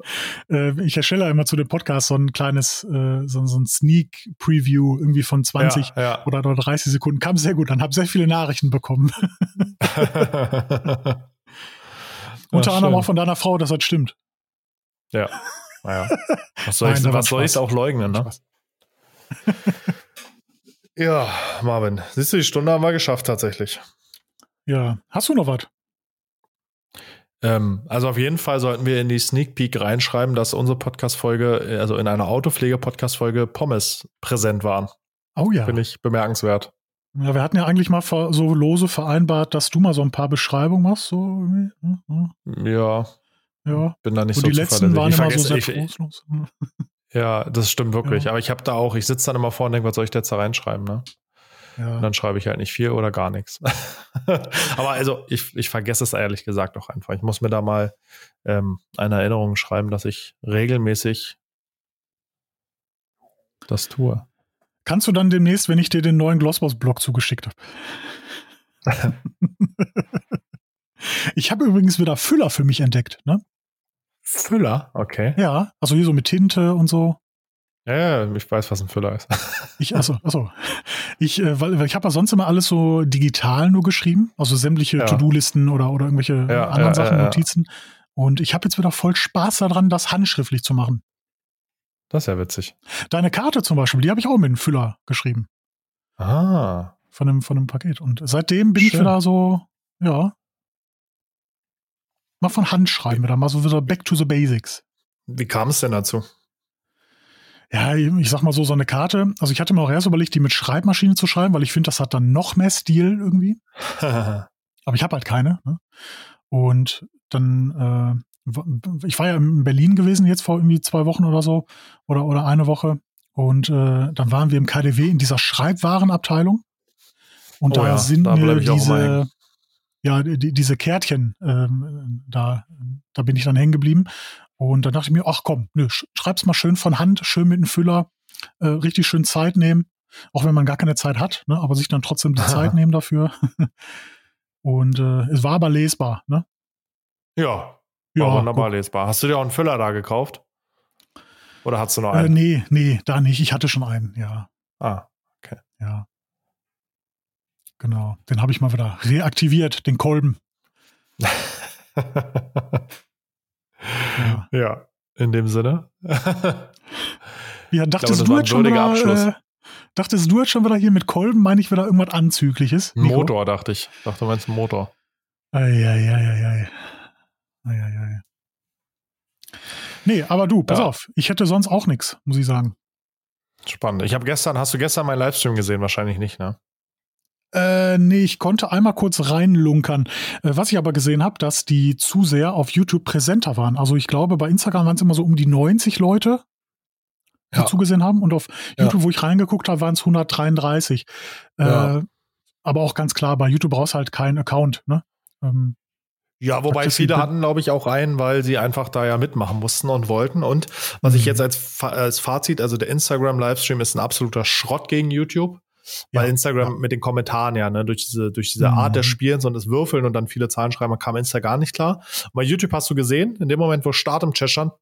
Äh, ich erstelle immer zu dem Podcast so ein kleines, äh, so, ein Sneak Preview irgendwie von 20 ja, ja. oder 30 Sekunden. Kam sehr gut an, habe sehr viele Nachrichten bekommen. Unter anderem auch von deiner Frau, dass das stimmt. Ja. Naja. Was soll Nein, ich, was soll ich auch leugnen, ne? ja, Marvin. Siehst du, die Stunde haben wir geschafft tatsächlich. Ja. Hast du noch was? Ähm, also auf jeden Fall sollten wir in die Sneak Peek reinschreiben, dass unsere Podcast-Folge, also in einer Autopflege-Podcast-Folge Pommes präsent waren. Oh ja. Finde ich bemerkenswert. Ja, wir hatten ja eigentlich mal so lose vereinbart, dass du mal so ein paar Beschreibungen machst. So irgendwie. Ne? Ja. Ja. Bin da nicht Und so die letzten waren immer so sehr ich, trostlos. Ja, das stimmt wirklich. Ja. Aber ich habe da auch, ich sitze dann immer vor und denke, was soll ich da jetzt da reinschreiben, ne? Ja. Und dann schreibe ich halt nicht viel oder gar nichts. Aber also, ich, ich vergesse es ehrlich gesagt auch einfach. Ich muss mir da mal ähm, eine Erinnerung schreiben, dass ich regelmäßig das tue. Kannst du dann demnächst, wenn ich dir den neuen Glossboss-Blog zugeschickt habe? ich habe übrigens wieder Füller für mich entdeckt, ne? Füller? Okay. Ja, also hier so mit Tinte und so. Ja, ja, ich weiß, was ein Füller ist. ich, also, also, ich, äh, weil, weil ich habe ja sonst immer alles so digital nur geschrieben, also sämtliche ja. To-Do-Listen oder, oder irgendwelche ja, anderen Sachen, Notizen. Und ich habe jetzt wieder voll Spaß daran, das handschriftlich zu machen. Das ist ja witzig. Deine Karte zum Beispiel, die habe ich auch mit einem Füller geschrieben. Ah. Von einem, von einem Paket. Und seitdem bin Schön. ich wieder so, ja. Mal von Hand schreiben wieder, mal so wieder back to the basics. Wie kam es denn dazu? Ja, ich sag mal so, so eine Karte. Also ich hatte mir auch erst überlegt, die mit Schreibmaschine zu schreiben, weil ich finde, das hat dann noch mehr Stil irgendwie. Aber ich habe halt keine. Ne? Und dann, äh, ich war ja in Berlin gewesen jetzt vor irgendwie zwei Wochen oder so oder, oder eine Woche. Und äh, dann waren wir im KDW in dieser Schreibwarenabteilung. Und oh da ja, sind da mir diese, ja, die, diese Kärtchen, ähm, da, da bin ich dann hängen geblieben. Und dann dachte ich mir, ach komm, nö, schreib's mal schön von Hand, schön mit einem Füller, äh, richtig schön Zeit nehmen, auch wenn man gar keine Zeit hat, ne, aber sich dann trotzdem die Zeit nehmen dafür. Und äh, es war aber lesbar, ne? Ja, ja war wunderbar gut. lesbar. Hast du dir auch einen Füller da gekauft? Oder hast du noch äh, einen? Äh, nee, nee, da nicht. Ich hatte schon einen, ja. Ah, okay. Ja. Genau. Den habe ich mal wieder reaktiviert, den Kolben. ja. ja. in dem Sinne. ja, dachtest glaube, du jetzt schon wieder, äh, dachtest du jetzt schon wieder hier mit Kolben, meine ich wieder irgendwas Anzügliches? Nico? Motor, dachte ich. Dachte, du meinst Motor. Eieieiei. Eieiei. Nee, aber du, pass ja. auf, ich hätte sonst auch nichts, muss ich sagen. Spannend. Ich habe gestern, hast du gestern meinen Livestream gesehen? Wahrscheinlich nicht, ne? Äh, nee, ich konnte einmal kurz reinlunkern. Äh, was ich aber gesehen habe, dass die Zuseher auf YouTube präsenter waren. Also ich glaube, bei Instagram waren es immer so um die 90 Leute, die ja. zugesehen haben. Und auf YouTube, ja. wo ich reingeguckt habe, waren es 133. Ja. Äh, aber auch ganz klar, bei YouTube brauchst du halt keinen Account. Ne? Ähm, ja, wobei viele hatten, glaube ich, auch einen, weil sie einfach da ja mitmachen mussten und wollten. Und was ich mhm. jetzt als, als Fazit, also der Instagram-Livestream ist ein absoluter Schrott gegen YouTube. Weil ja, Instagram ja. mit den Kommentaren ja, ne, durch diese, durch diese mhm. Art des Spielens und des Würfeln und dann viele Zahlen schreiben, kam Insta gar nicht klar. Und bei YouTube hast du gesehen, in dem Moment, wo Start im Chat stand,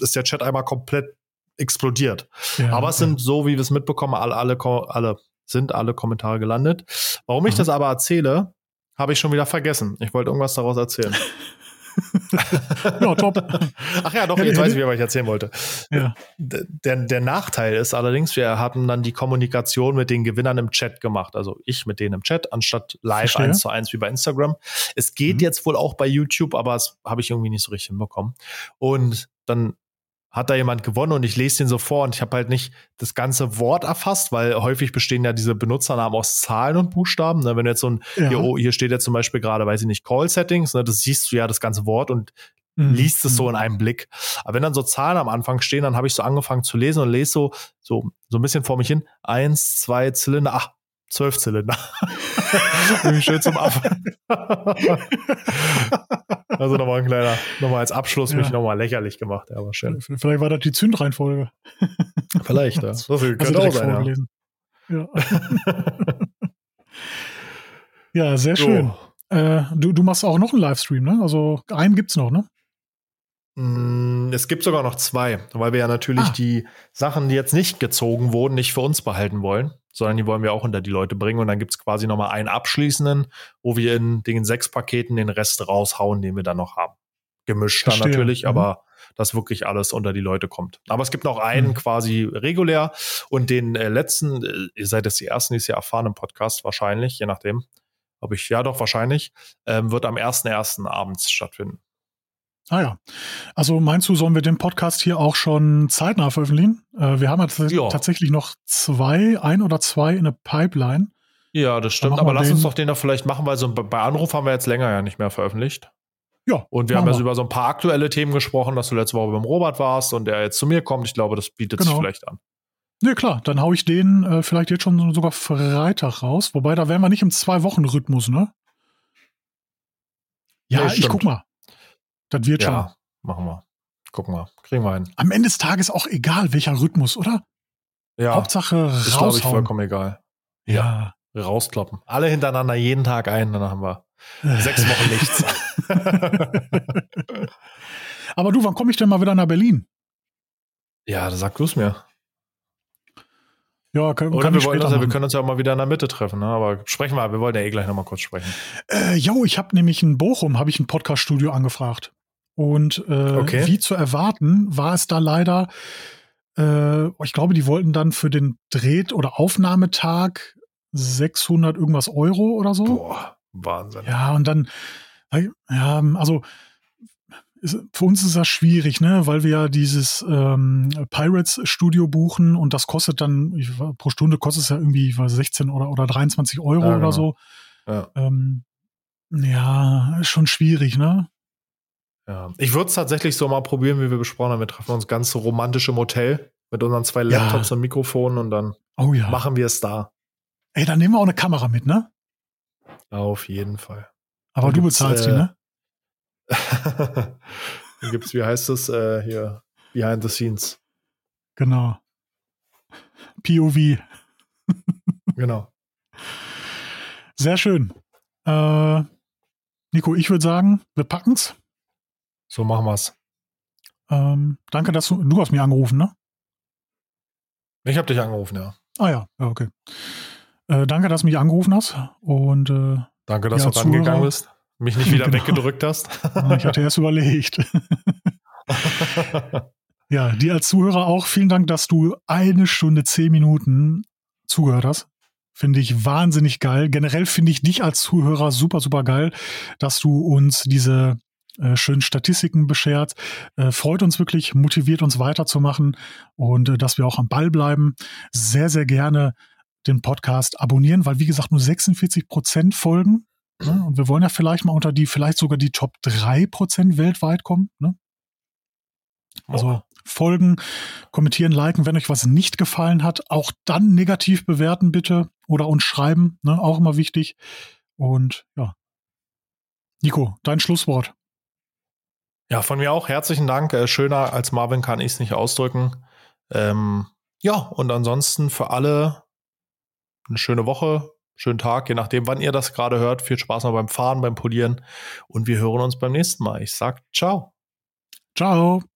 ist der Chat einmal komplett explodiert. Ja, aber es sind so, wie wir es mitbekommen, alle, alle, alle, sind alle Kommentare gelandet. Warum mhm. ich das aber erzähle, habe ich schon wieder vergessen. Ich wollte irgendwas daraus erzählen. ja, top. Ach ja, doch, jetzt weiß ich was ich erzählen wollte. Ja. Der, der Nachteil ist allerdings, wir hatten dann die Kommunikation mit den Gewinnern im Chat gemacht. Also ich mit denen im Chat, anstatt live Verstehe. eins zu eins wie bei Instagram. Es geht mhm. jetzt wohl auch bei YouTube, aber das habe ich irgendwie nicht so richtig hinbekommen. Und dann hat da jemand gewonnen und ich lese den so vor und ich habe halt nicht das ganze Wort erfasst, weil häufig bestehen ja diese Benutzernamen aus Zahlen und Buchstaben. Ne? Wenn jetzt so ein, ja. hier, oh, hier steht ja zum Beispiel gerade, weiß ich nicht, Call Settings, ne? das siehst du ja das ganze Wort und mhm. liest es so mhm. in einem Blick. Aber wenn dann so Zahlen am Anfang stehen, dann habe ich so angefangen zu lesen und lese so, so, so ein bisschen vor mich hin. Eins, zwei Zylinder, ach, zwölf Zylinder. schön zum Anfang. also nochmal ein kleiner, nochmal als Abschluss ja. mich nochmal lächerlich gemacht, aber schön. Vielleicht war das die Zündreihenfolge. Vielleicht, ja. Das könnte auch sein, ja. ja. sehr schön. So. Äh, du, du machst auch noch einen Livestream, ne? Also einen gibt's noch, ne? Mm, es gibt sogar noch zwei, weil wir ja natürlich ah. die Sachen, die jetzt nicht gezogen wurden, nicht für uns behalten wollen sondern die wollen wir auch unter die Leute bringen. Und dann gibt es quasi nochmal einen abschließenden, wo wir in den sechs Paketen den Rest raushauen, den wir dann noch haben. Gemischt Verstehe. dann natürlich, mhm. aber dass wirklich alles unter die Leute kommt. Aber es gibt noch einen mhm. quasi regulär und den äh, letzten, äh, ihr seid jetzt die ersten, die es ja erfahren im Podcast, wahrscheinlich, je nachdem. Ob ich, ja doch, wahrscheinlich, ähm, wird am 1.1. abends stattfinden. Ah ja. Also meinst du, sollen wir den Podcast hier auch schon zeitnah veröffentlichen? Äh, wir haben ja, ja, tatsächlich noch zwei, ein oder zwei in der Pipeline. Ja, das stimmt. Aber lass uns doch den doch vielleicht machen, weil so bei Anruf haben wir jetzt länger ja nicht mehr veröffentlicht. Ja. Und wir haben jetzt über so ein paar aktuelle Themen gesprochen, dass du letzte Woche beim Robert warst und der jetzt zu mir kommt. Ich glaube, das bietet genau. sich vielleicht an. Nee, klar, dann hau ich den äh, vielleicht jetzt schon sogar Freitag raus. Wobei, da wären wir nicht im Zwei-Wochen-Rhythmus, ne? Ja, nee, ich guck mal. Das wird ja, schon. machen wir. Gucken wir. Kriegen wir hin. Am Ende des Tages auch egal, welcher Rhythmus, oder? Ja. Hauptsache raushauen. Ist, glaube ich, vollkommen egal. Ja. ja. Rauskloppen. Alle hintereinander jeden Tag ein, dann haben wir sechs Wochen nichts. Aber du, wann komme ich denn mal wieder nach Berlin? Ja, da sag du es mir. Ja, kann, Oder kann wir, wollen ja, wir können uns ja auch mal wieder in der Mitte treffen, ne? aber sprechen wir, wir wollen ja eh gleich nochmal kurz sprechen. Äh, jo, ich habe nämlich in Bochum, habe ich ein Podcast-Studio angefragt. Und äh, okay. wie zu erwarten, war es da leider, äh, ich glaube, die wollten dann für den Dreh- oder Aufnahmetag 600 irgendwas Euro oder so. Boah, Wahnsinn. Ja, und dann, ja, also für uns ist das schwierig, ne, weil wir ja dieses ähm, Pirates Studio buchen und das kostet dann, ich, pro Stunde kostet es ja irgendwie weiß, 16 oder, oder 23 Euro ja, genau. oder so. Ja. Ähm, ja, ist schon schwierig, ne? Ja, ich würde es tatsächlich so mal probieren, wie wir besprochen haben. Wir treffen uns ganz romantisch im Hotel mit unseren zwei Laptops ja. und Mikrofonen und dann oh, ja. machen wir es da. Ey, dann nehmen wir auch eine Kamera mit, ne? Auf jeden Fall. Aber du bezahlst äh, die, ne? dann gibt's, wie heißt das äh, hier, Behind the Scenes. Genau. POV. genau. Sehr schön. Äh, Nico, ich würde sagen, wir packen's. So machen wir's. Ähm, danke, dass du, du hast mich angerufen, ne? Ich habe dich angerufen, ja. Ah ja, ja okay. Äh, danke, dass du mich angerufen hast und äh, danke, dass ja, du rangegangen bist, mich nicht wieder genau. weggedrückt hast. ich hatte erst überlegt. ja, dir als Zuhörer auch vielen Dank, dass du eine Stunde zehn Minuten zugehört hast. Finde ich wahnsinnig geil. Generell finde ich dich als Zuhörer super, super geil, dass du uns diese äh, schönen Statistiken beschert. Äh, freut uns wirklich, motiviert uns weiterzumachen und äh, dass wir auch am Ball bleiben. Sehr, sehr gerne den Podcast abonnieren, weil wie gesagt nur 46 Prozent folgen. Ne? Und wir wollen ja vielleicht mal unter die, vielleicht sogar die Top 3 Prozent weltweit kommen. Ne? Also folgen, kommentieren, liken, wenn euch was nicht gefallen hat, auch dann negativ bewerten bitte oder uns schreiben, ne? auch immer wichtig. Und ja. Nico, dein Schlusswort. Ja, von mir auch herzlichen Dank. Äh, schöner als Marvin kann ich es nicht ausdrücken. Ähm, ja, und ansonsten für alle eine schöne Woche, schönen Tag, je nachdem, wann ihr das gerade hört. Viel Spaß noch beim Fahren, beim Polieren und wir hören uns beim nächsten Mal. Ich sag ciao. Ciao.